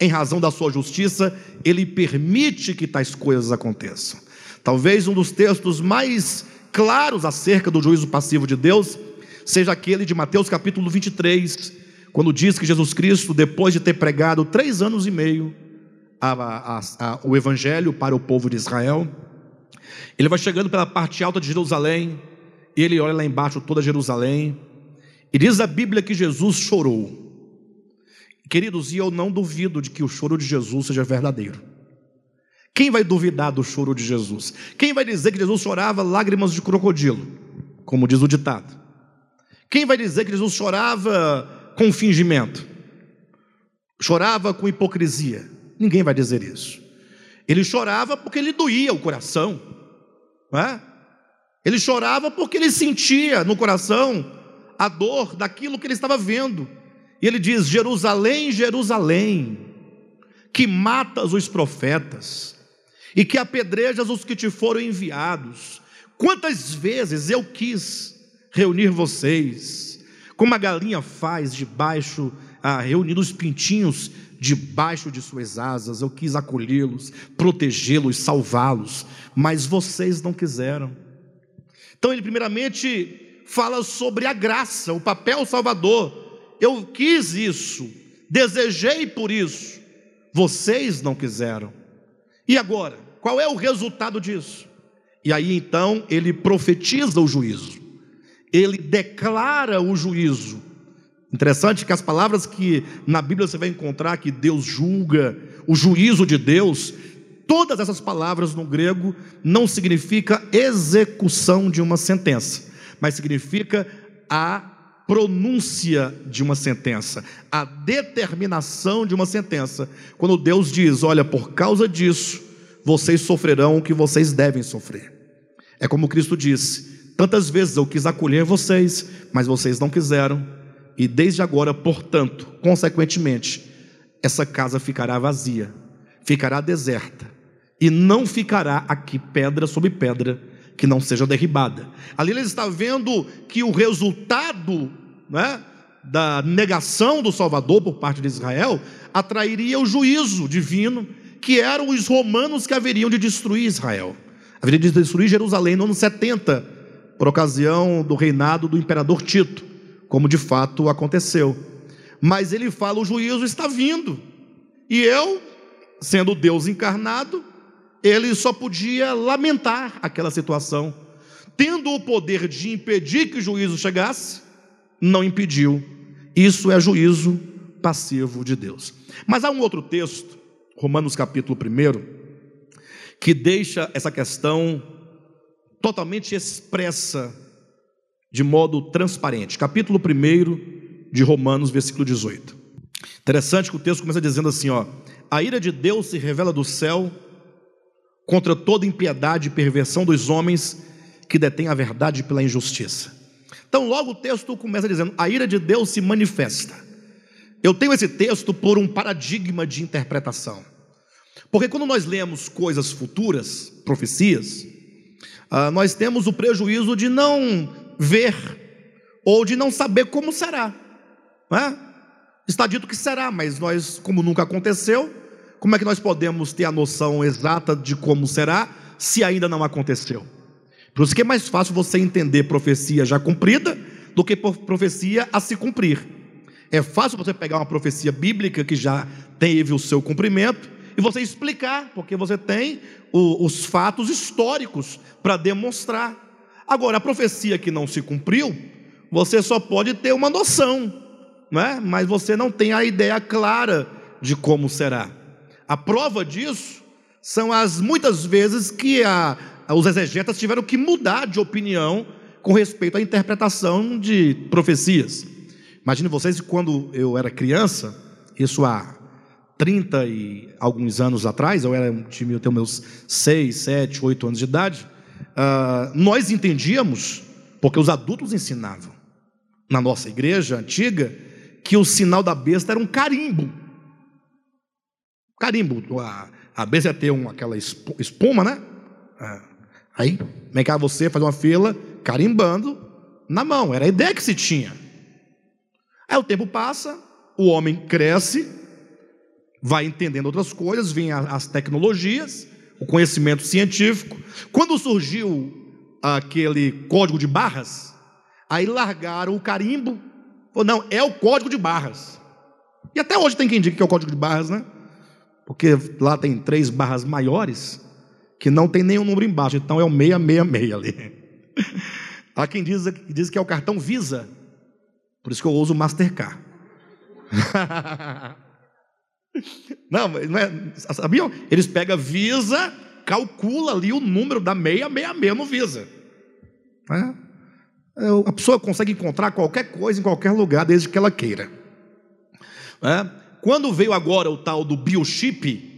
S1: em razão da sua justiça, ele permite que tais coisas aconteçam. Talvez um dos textos mais claros acerca do juízo passivo de Deus seja aquele de Mateus capítulo 23, quando diz que Jesus Cristo, depois de ter pregado três anos e meio a, a, a, o evangelho para o povo de Israel, ele vai chegando pela parte alta de Jerusalém, e ele olha lá embaixo toda Jerusalém, e diz a Bíblia que Jesus chorou. Queridos, e eu não duvido de que o choro de Jesus seja verdadeiro. Quem vai duvidar do choro de Jesus? Quem vai dizer que Jesus chorava lágrimas de crocodilo, como diz o ditado? Quem vai dizer que Jesus chorava com fingimento? Chorava com hipocrisia? Ninguém vai dizer isso. Ele chorava porque ele doía o coração, é? Ele chorava porque ele sentia no coração a dor daquilo que ele estava vendo. E ele diz: Jerusalém, Jerusalém, que matas os profetas e que apedrejas os que te foram enviados. Quantas vezes eu quis reunir vocês, como a galinha faz debaixo, ah, reunindo os pintinhos debaixo de suas asas, eu quis acolhê-los, protegê-los, salvá-los, mas vocês não quiseram. Então ele primeiramente fala sobre a graça, o papel salvador. Eu quis isso, desejei por isso, vocês não quiseram. E agora, qual é o resultado disso? E aí então ele profetiza o juízo, ele declara o juízo. Interessante que as palavras que na Bíblia você vai encontrar que Deus julga, o juízo de Deus, Todas essas palavras no grego não significa execução de uma sentença, mas significa a pronúncia de uma sentença, a determinação de uma sentença. Quando Deus diz: "Olha, por causa disso, vocês sofrerão o que vocês devem sofrer". É como Cristo disse: "Tantas vezes eu quis acolher vocês, mas vocês não quiseram, e desde agora, portanto, consequentemente, essa casa ficará vazia, ficará deserta e não ficará aqui pedra sobre pedra que não seja derribada. Ali ele está vendo que o resultado né, da negação do Salvador por parte de Israel atrairia o juízo divino, que eram os romanos que haveriam de destruir Israel. Haveriam de destruir Jerusalém no ano 70, por ocasião do reinado do imperador Tito, como de fato aconteceu. Mas ele fala: o juízo está vindo, e eu, sendo Deus encarnado, ele só podia lamentar aquela situação. Tendo o poder de impedir que o juízo chegasse, não impediu. Isso é juízo passivo de Deus. Mas há um outro texto, Romanos capítulo 1, que deixa essa questão totalmente expressa de modo transparente. Capítulo 1 de Romanos, versículo 18. Interessante que o texto começa dizendo assim, ó: A ira de Deus se revela do céu contra toda impiedade e perversão dos homens que detêm a verdade pela injustiça. Então, logo o texto começa dizendo: a ira de Deus se manifesta. Eu tenho esse texto por um paradigma de interpretação. Porque quando nós lemos coisas futuras, profecias, ah, nós temos o prejuízo de não ver ou de não saber como será. Não é? Está dito que será, mas nós, como nunca aconteceu, como é que nós podemos ter a noção exata de como será se ainda não aconteceu? Por isso que é mais fácil você entender profecia já cumprida do que profecia a se cumprir. É fácil você pegar uma profecia bíblica que já teve o seu cumprimento e você explicar, porque você tem o, os fatos históricos para demonstrar. Agora, a profecia que não se cumpriu, você só pode ter uma noção, não é? mas você não tem a ideia clara de como será. A prova disso são as muitas vezes que a, os exegetas tiveram que mudar de opinião com respeito à interpretação de profecias. Imagine vocês que quando eu era criança, isso há 30 e alguns anos atrás, eu era time, eu tenho meus 6, 7, 8 anos de idade, uh, nós entendíamos, porque os adultos ensinavam na nossa igreja antiga, que o sinal da besta era um carimbo carimbo. A, a besta ter um, aquela espuma, né? É. Aí, vem cá você faz uma fila, carimbando na mão. Era a ideia que se tinha. Aí o tempo passa, o homem cresce, vai entendendo outras coisas, vêm as tecnologias, o conhecimento científico. Quando surgiu aquele código de barras, aí largaram o carimbo. Falou, não, é o código de barras. E até hoje tem quem diga que é o código de barras, né? porque lá tem três barras maiores que não tem nenhum número embaixo, então é o 666 ali. Há quem diz, diz que é o cartão Visa, por isso que eu uso o Mastercard. não, não é, sabiam? Eles pegam Visa, calcula ali o número da 666 no Visa. É. é. A pessoa consegue encontrar qualquer coisa em qualquer lugar, desde que ela queira. É. Quando veio agora o tal do biochip,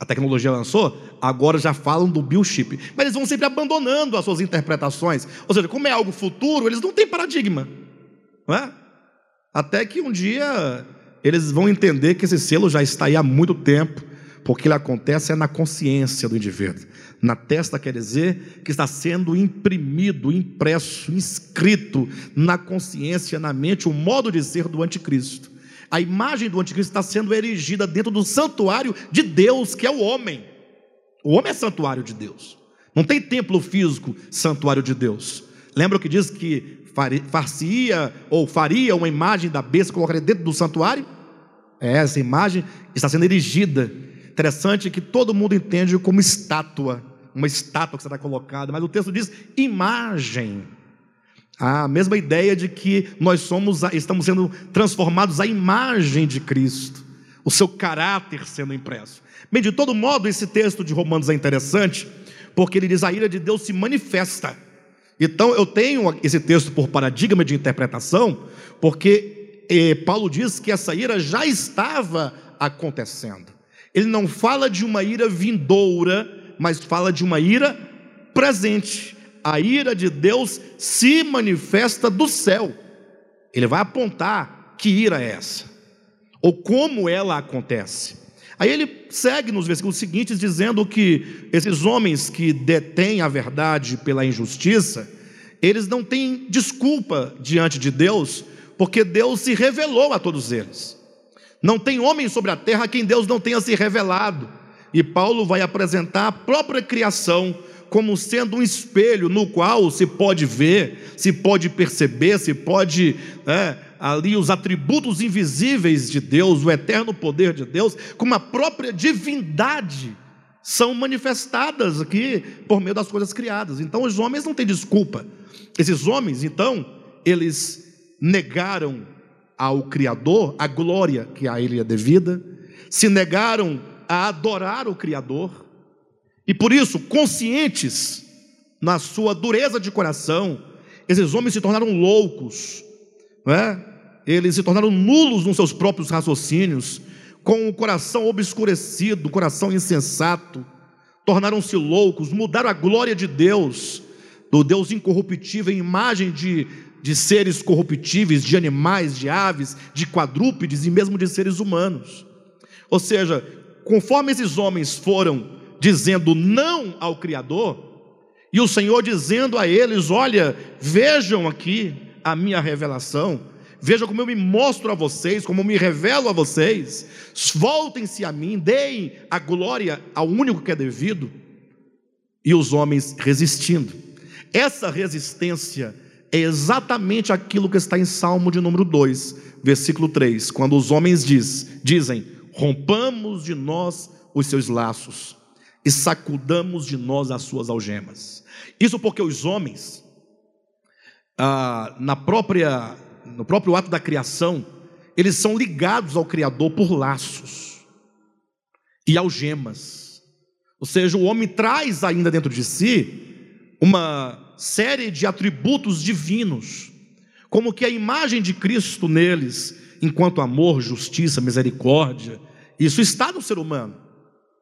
S1: a tecnologia lançou, agora já falam do biochip. Mas eles vão sempre abandonando as suas interpretações. Ou seja, como é algo futuro, eles não têm paradigma. Não é? Até que um dia eles vão entender que esse selo já está aí há muito tempo, porque ele acontece é na consciência do indivíduo. Na testa quer dizer que está sendo imprimido, impresso, inscrito na consciência, na mente, o modo de ser do anticristo. A imagem do anticristo está sendo erigida dentro do santuário de Deus, que é o homem. O homem é santuário de Deus. Não tem templo físico, santuário de Deus. Lembra o que diz que faria ou faria uma imagem da besta, colocaria dentro do santuário? É, essa imagem está sendo erigida. Interessante que todo mundo entende como estátua, uma estátua que será colocada, mas o texto diz imagem. A mesma ideia de que nós somos, estamos sendo transformados à imagem de Cristo, o seu caráter sendo impresso. Bem, de todo modo, esse texto de Romanos é interessante, porque ele diz: a ira de Deus se manifesta. Então, eu tenho esse texto por paradigma de interpretação, porque eh, Paulo diz que essa ira já estava acontecendo. Ele não fala de uma ira vindoura, mas fala de uma ira presente. A ira de Deus se manifesta do céu. Ele vai apontar que ira é essa, ou como ela acontece. Aí ele segue nos versículos seguintes dizendo que esses homens que detêm a verdade pela injustiça, eles não têm desculpa diante de Deus, porque Deus se revelou a todos eles. Não tem homem sobre a terra a quem Deus não tenha se revelado. E Paulo vai apresentar a própria criação como sendo um espelho no qual se pode ver, se pode perceber, se pode é, ali os atributos invisíveis de Deus, o eterno poder de Deus, como a própria divindade, são manifestadas aqui por meio das coisas criadas. Então os homens não têm desculpa. Esses homens, então, eles negaram ao Criador a glória que a ele é devida, se negaram a adorar o Criador, e por isso, conscientes na sua dureza de coração, esses homens se tornaram loucos, não é? Eles se tornaram nulos nos seus próprios raciocínios, com o coração obscurecido, o coração insensato, tornaram-se loucos, mudaram a glória de Deus, do Deus incorruptível, em imagem de, de seres corruptíveis, de animais, de aves, de quadrúpedes e mesmo de seres humanos. Ou seja, conforme esses homens foram dizendo não ao Criador, e o Senhor dizendo a eles: Olha, vejam aqui a minha revelação, vejam como eu me mostro a vocês, como eu me revelo a vocês, voltem-se a mim, deem a glória ao único que é devido, e os homens resistindo. Essa resistência é exatamente aquilo que está em Salmo de número 2, versículo 3, quando os homens diz, dizem: Rompamos de nós os seus laços e sacudamos de nós as suas algemas. Isso porque os homens, ah, na própria, no próprio ato da criação, eles são ligados ao Criador por laços e algemas. Ou seja, o homem traz ainda dentro de si uma série de atributos divinos, como que a imagem de Cristo neles, enquanto amor, justiça, misericórdia, isso está no ser humano.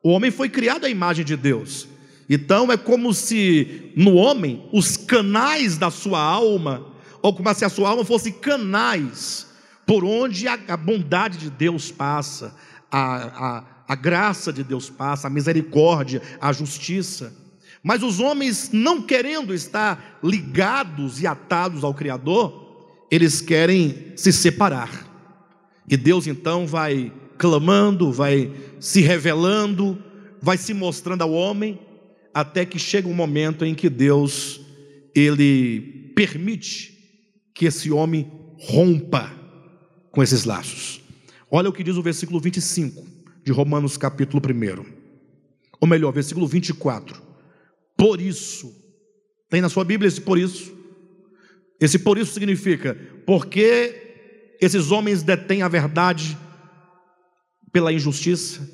S1: O homem foi criado à imagem de Deus. Então é como se no homem os canais da sua alma, ou como se a sua alma fosse canais por onde a, a bondade de Deus passa, a, a, a graça de Deus passa, a misericórdia, a justiça. Mas os homens, não querendo estar ligados e atados ao Criador, eles querem se separar. E Deus então vai clamando, vai se revelando, vai se mostrando ao homem, até que chega um momento em que Deus ele permite que esse homem rompa com esses laços. Olha o que diz o versículo 25 de Romanos capítulo 1. Ou melhor, versículo 24. Por isso, tem na sua Bíblia esse por isso. Esse por isso significa porque esses homens detêm a verdade pela injustiça,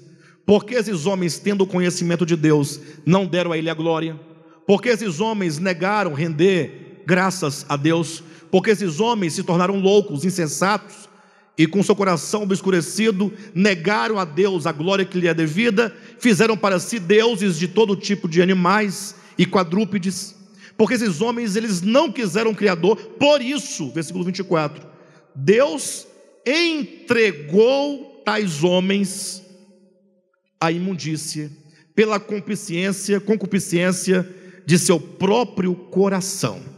S1: porque esses homens, tendo o conhecimento de Deus, não deram a Ele a glória, porque esses homens negaram render graças a Deus, porque esses homens se tornaram loucos, insensatos, e com seu coração obscurecido, negaram a Deus a glória que lhe é devida, fizeram para si deuses de todo tipo de animais e quadrúpedes, porque esses homens eles não quiseram um criador, por isso, versículo 24, Deus entregou tais homens à imundícia pela concupiscência, concupiscência de seu próprio coração.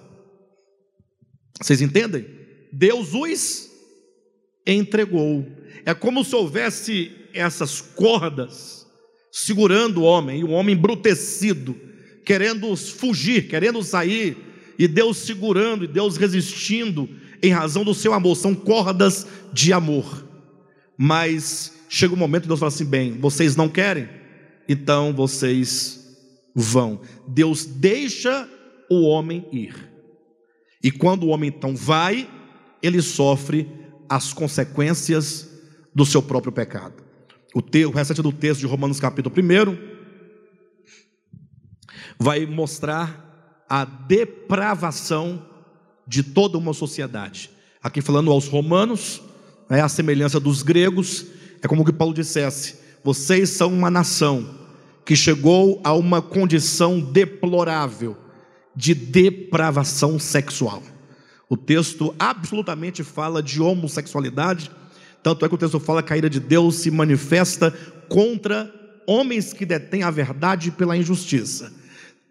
S1: Vocês entendem? Deus os entregou. É como se houvesse essas cordas segurando o homem, e o homem embrutecido, querendo fugir, querendo sair, e Deus segurando, e Deus resistindo em razão do seu amor, são cordas de amor. Mas chega um momento que Deus fala assim: bem, vocês não querem, então vocês vão. Deus deixa o homem ir. E quando o homem então vai, ele sofre as consequências do seu próprio pecado. O, te, o restante do texto de Romanos capítulo 1 vai mostrar a depravação de toda uma sociedade. Aqui falando aos romanos, é a semelhança dos gregos, é como que Paulo dissesse: vocês são uma nação que chegou a uma condição deplorável de depravação sexual. O texto absolutamente fala de homossexualidade, tanto é que o texto fala que a ira de Deus se manifesta contra homens que detêm a verdade pela injustiça.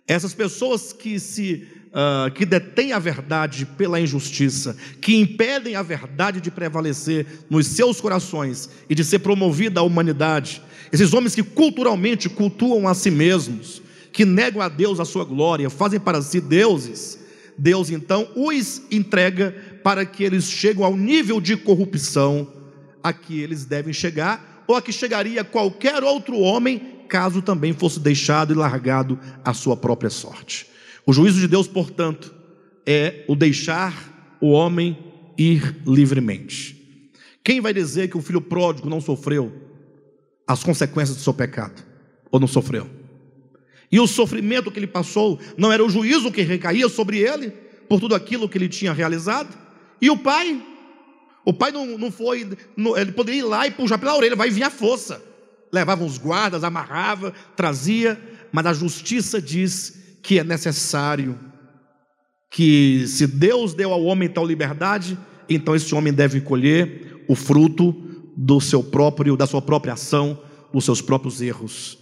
S1: Essas pessoas que se uh, que detêm a verdade pela injustiça, que impedem a verdade de prevalecer nos seus corações e de ser promovida à humanidade, esses homens que culturalmente cultuam a si mesmos, que negam a Deus a sua glória, fazem para si deuses, Deus então os entrega para que eles cheguem ao nível de corrupção a que eles devem chegar, ou a que chegaria qualquer outro homem caso também fosse deixado e largado à sua própria sorte. O juízo de Deus, portanto, é o deixar o homem ir livremente. Quem vai dizer que o filho pródigo não sofreu as consequências do seu pecado? Ou não sofreu? E o sofrimento que ele passou não era o juízo que recaía sobre ele por tudo aquilo que ele tinha realizado? E o pai? O pai não, não foi, não, ele poderia ir lá e puxar pela orelha, vai vir a força levava os guardas, amarrava, trazia, mas a justiça diz que é necessário que se Deus deu ao homem tal liberdade, então esse homem deve colher o fruto do seu próprio, da sua própria ação, dos seus próprios erros.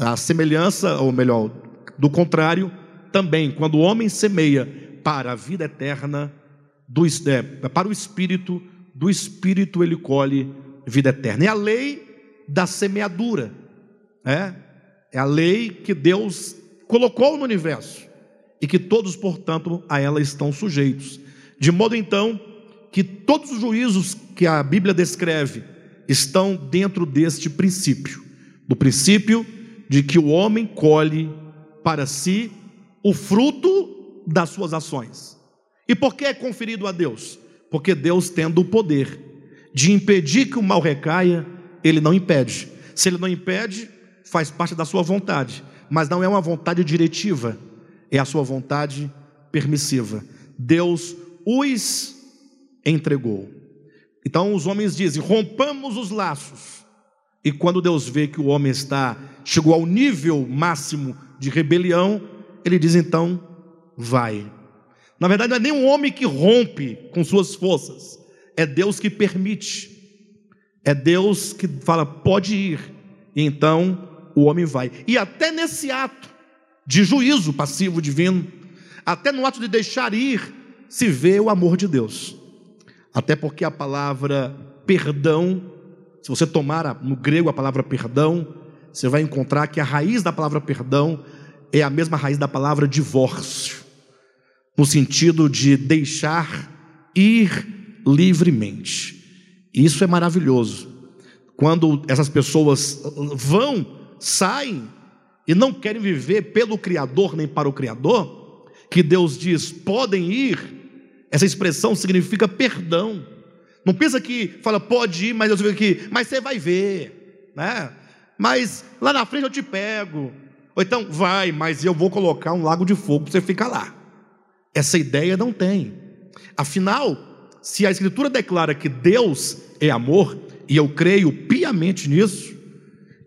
S1: A semelhança, ou melhor, do contrário, também quando o homem semeia para a vida eterna, do, é, para o espírito, do espírito ele colhe vida eterna. E a lei da semeadura. É, é a lei que Deus colocou no universo e que todos, portanto, a ela estão sujeitos. De modo então que todos os juízos que a Bíblia descreve estão dentro deste princípio, do princípio de que o homem colhe para si o fruto das suas ações. E por que é conferido a Deus? Porque Deus tendo o poder de impedir que o mal recaia ele não impede. Se ele não impede, faz parte da sua vontade, mas não é uma vontade diretiva, é a sua vontade permissiva. Deus os entregou. Então os homens dizem: rompamos os laços. E quando Deus vê que o homem está chegou ao nível máximo de rebelião, ele diz então: vai. Na verdade, não é nem um homem que rompe com suas forças, é Deus que permite. É Deus que fala, pode ir. E então o homem vai. E até nesse ato de juízo passivo divino, até no ato de deixar ir, se vê o amor de Deus. Até porque a palavra perdão, se você tomar no grego a palavra perdão, você vai encontrar que a raiz da palavra perdão é a mesma raiz da palavra divórcio, no sentido de deixar ir livremente. Isso é maravilhoso. Quando essas pessoas vão, saem e não querem viver pelo Criador nem para o Criador, que Deus diz: podem ir, Essa expressão significa perdão. Não pensa que fala, pode ir, mas Deus vem aqui, mas você vai ver, né? Mas lá na frente eu te pego. Ou então, vai, mas eu vou colocar um lago de fogo para você ficar lá. Essa ideia não tem. Afinal, se a Escritura declara que Deus é amor, e eu creio piamente nisso,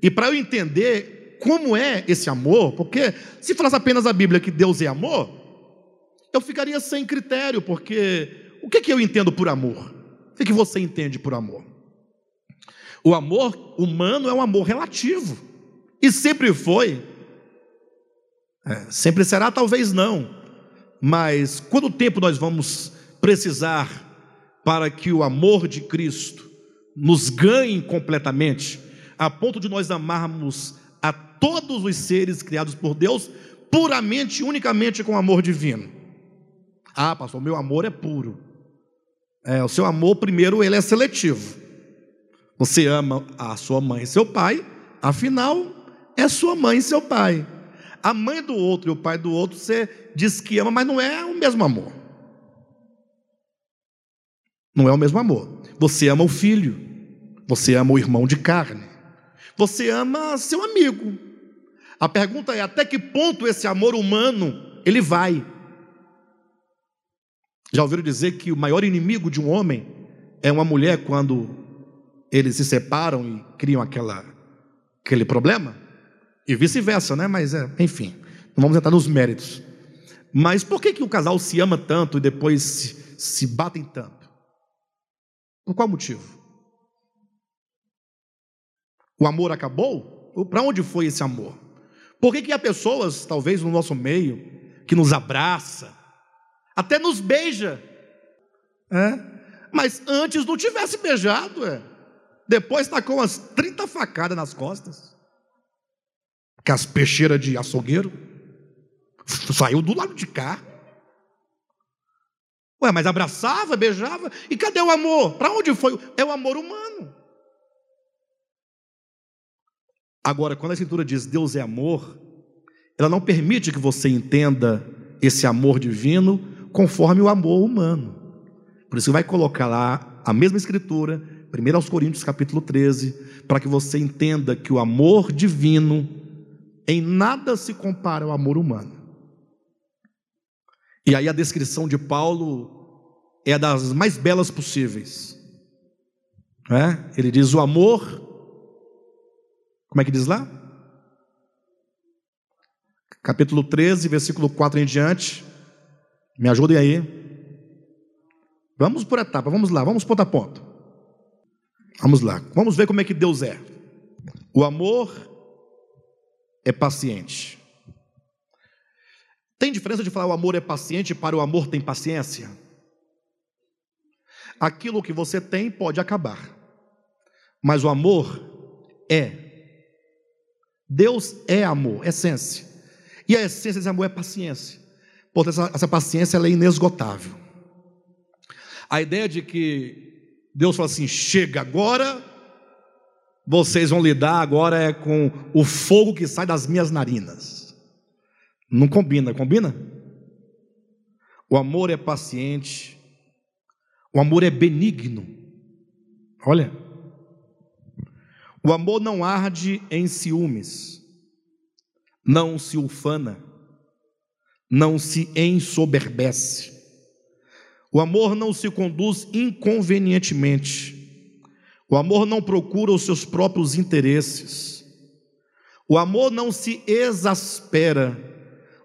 S1: e para eu entender como é esse amor, porque se falasse apenas a Bíblia que Deus é amor, eu ficaria sem critério, porque o que, que eu entendo por amor? O que, você entende por amor? O amor humano é um amor relativo, e sempre foi, é, sempre será, talvez não, mas quanto tempo nós vamos precisar para que o amor de Cristo nos ganhe completamente, a ponto de nós amarmos a todos os seres criados por Deus puramente e unicamente com amor divino. Ah, pastor, meu amor é puro. É, o seu amor, primeiro, ele é seletivo. Você ama a sua mãe e seu pai, afinal, é sua mãe e seu pai. A mãe do outro e o pai do outro, você diz que ama, mas não é o mesmo amor. Não é o mesmo amor. Você ama o filho, você ama o irmão de carne, você ama seu amigo. A pergunta é até que ponto esse amor humano ele vai? Já ouviram dizer que o maior inimigo de um homem é uma mulher quando eles se separam e criam aquela, aquele problema? E vice-versa, né? Mas é, enfim, não vamos entrar nos méritos. Mas por que, que o casal se ama tanto e depois se, se batem tanto? Por qual motivo? O amor acabou? Para onde foi esse amor? Por que, que há pessoas, talvez no nosso meio, que nos abraça, até nos beija, é? mas antes não tivesse beijado, é? depois está com umas 30 facadas nas costas, que as peixeiras de açougueiro, saiu do lado de cá. Ué, mas abraçava, beijava, e cadê o amor? Para onde foi? É o amor humano. Agora, quando a Escritura diz Deus é amor, ela não permite que você entenda esse amor divino conforme o amor humano. Por isso vai colocar lá a mesma escritura, 1 aos Coríntios capítulo 13, para que você entenda que o amor divino em nada se compara ao amor humano. E aí a descrição de Paulo é das mais belas possíveis. É? Ele diz: o amor, como é que diz lá? Capítulo 13, versículo 4 em diante. Me ajudem aí. Vamos por etapa, vamos lá, vamos ponto a ponto. Vamos lá, vamos ver como é que Deus é. O amor é paciente. Tem diferença de falar o amor é paciente para o amor tem paciência? Aquilo que você tem pode acabar, mas o amor é. Deus é amor, essência. E a essência desse amor é paciência. Portanto, essa, essa paciência é inesgotável. A ideia de que Deus fala assim: chega agora, vocês vão lidar agora é com o fogo que sai das minhas narinas. Não combina, combina? O amor é paciente, o amor é benigno. Olha, o amor não arde em ciúmes, não se ufana, não se ensoberbece. O amor não se conduz inconvenientemente. O amor não procura os seus próprios interesses. O amor não se exaspera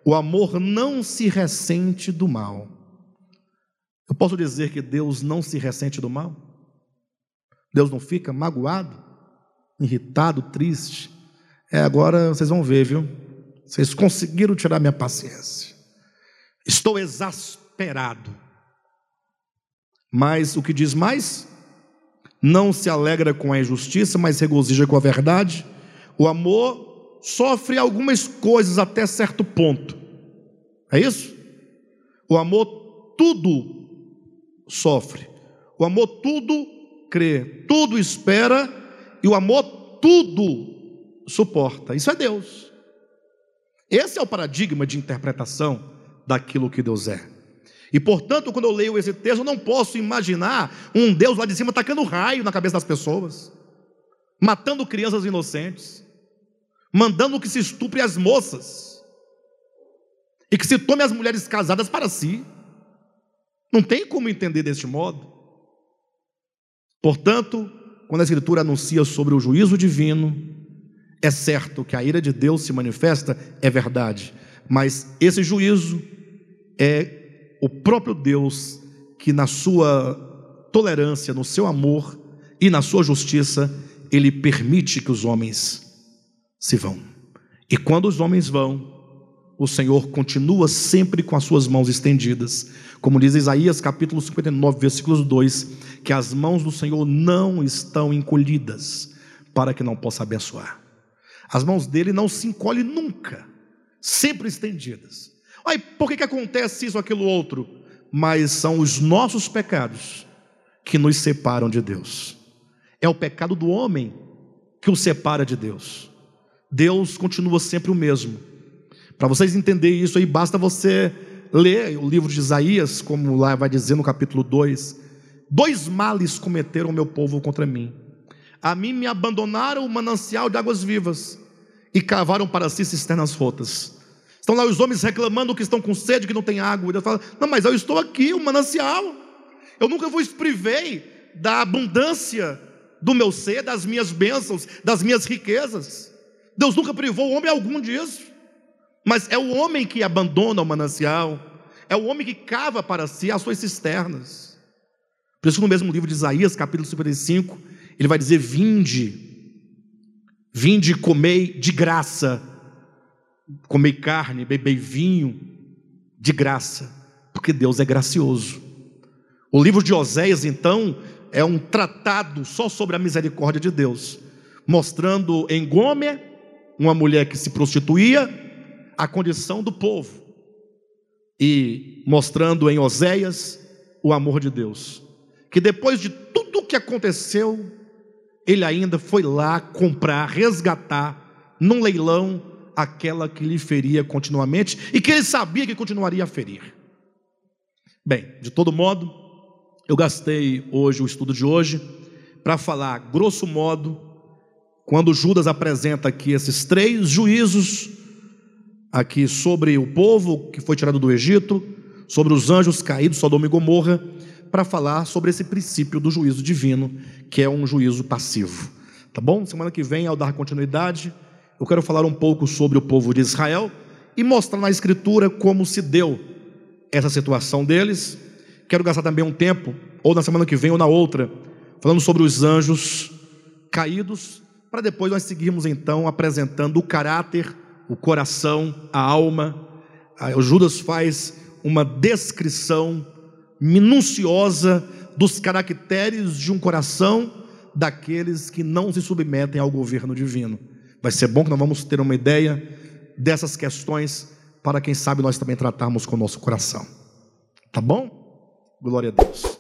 S1: o amor não se ressente do mal. Eu posso dizer que Deus não se ressente do mal? Deus não fica magoado, irritado, triste? É, agora vocês vão ver, viu? Vocês conseguiram tirar minha paciência. Estou exasperado. Mas o que diz mais? Não se alegra com a injustiça, mas regozija com a verdade. O amor sofre algumas coisas até certo ponto. É isso? O amor tudo sofre. O amor tudo crê, tudo espera e o amor tudo suporta. Isso é Deus. Esse é o paradigma de interpretação daquilo que Deus é. E portanto, quando eu leio esse texto, eu não posso imaginar um Deus lá de cima tacando raio na cabeça das pessoas, matando crianças inocentes, mandando que se estupre as moças e que se tome as mulheres casadas para si. Não tem como entender deste modo. Portanto, quando a Escritura anuncia sobre o juízo divino, é certo que a ira de Deus se manifesta, é verdade, mas esse juízo é o próprio Deus que, na sua tolerância, no seu amor e na sua justiça, ele permite que os homens se vão. E quando os homens vão, o Senhor continua sempre com as suas mãos estendidas. Como diz Isaías capítulo 59, versículos 2, que as mãos do Senhor não estão encolhidas para que não possa abençoar. As mãos dele não se encolhem nunca, sempre estendidas. Aí, por que, que acontece isso, aquilo, outro? Mas são os nossos pecados que nos separam de Deus. É o pecado do homem que o separa de Deus. Deus continua sempre o mesmo. Para vocês entenderem isso aí, basta você ler o livro de Isaías, como lá vai dizer no capítulo 2. Dois males cometeram o meu povo contra mim. A mim me abandonaram o manancial de águas vivas e cavaram para si cisternas rotas. Estão lá os homens reclamando que estão com sede, que não tem água. E Deus fala: Não, mas eu estou aqui, o manancial. Eu nunca vos privei da abundância do meu ser, das minhas bênçãos, das minhas riquezas. Deus nunca privou homem algum disso. Mas é o homem que abandona o manancial, é o homem que cava para si as suas cisternas. Por isso, no mesmo livro de Isaías, capítulo 55, ele vai dizer: Vinde, vinde e comei de graça, comei carne, bebei vinho de graça, porque Deus é gracioso. O livro de Oséias, então, é um tratado só sobre a misericórdia de Deus, mostrando em Gomer, uma mulher que se prostituía, a condição do povo, e mostrando em Oséias o amor de Deus, que depois de tudo o que aconteceu, ele ainda foi lá comprar, resgatar, num leilão, aquela que lhe feria continuamente e que ele sabia que continuaria a ferir. Bem, de todo modo, eu gastei hoje o estudo de hoje para falar, grosso modo, quando Judas apresenta aqui esses três juízos aqui sobre o povo que foi tirado do Egito, sobre os anjos caídos, Sodoma e Gomorra, para falar sobre esse princípio do juízo divino, que é um juízo passivo. Tá bom? Semana que vem, ao dar continuidade, eu quero falar um pouco sobre o povo de Israel e mostrar na Escritura como se deu essa situação deles. Quero gastar também um tempo, ou na semana que vem ou na outra, falando sobre os anjos caídos, para depois nós seguirmos então apresentando o caráter, o coração, a alma. O Judas faz uma descrição minuciosa dos caracteres de um coração daqueles que não se submetem ao governo divino. Vai ser bom que nós vamos ter uma ideia dessas questões para quem sabe nós também tratarmos com o nosso coração. Tá bom? Glória a Deus.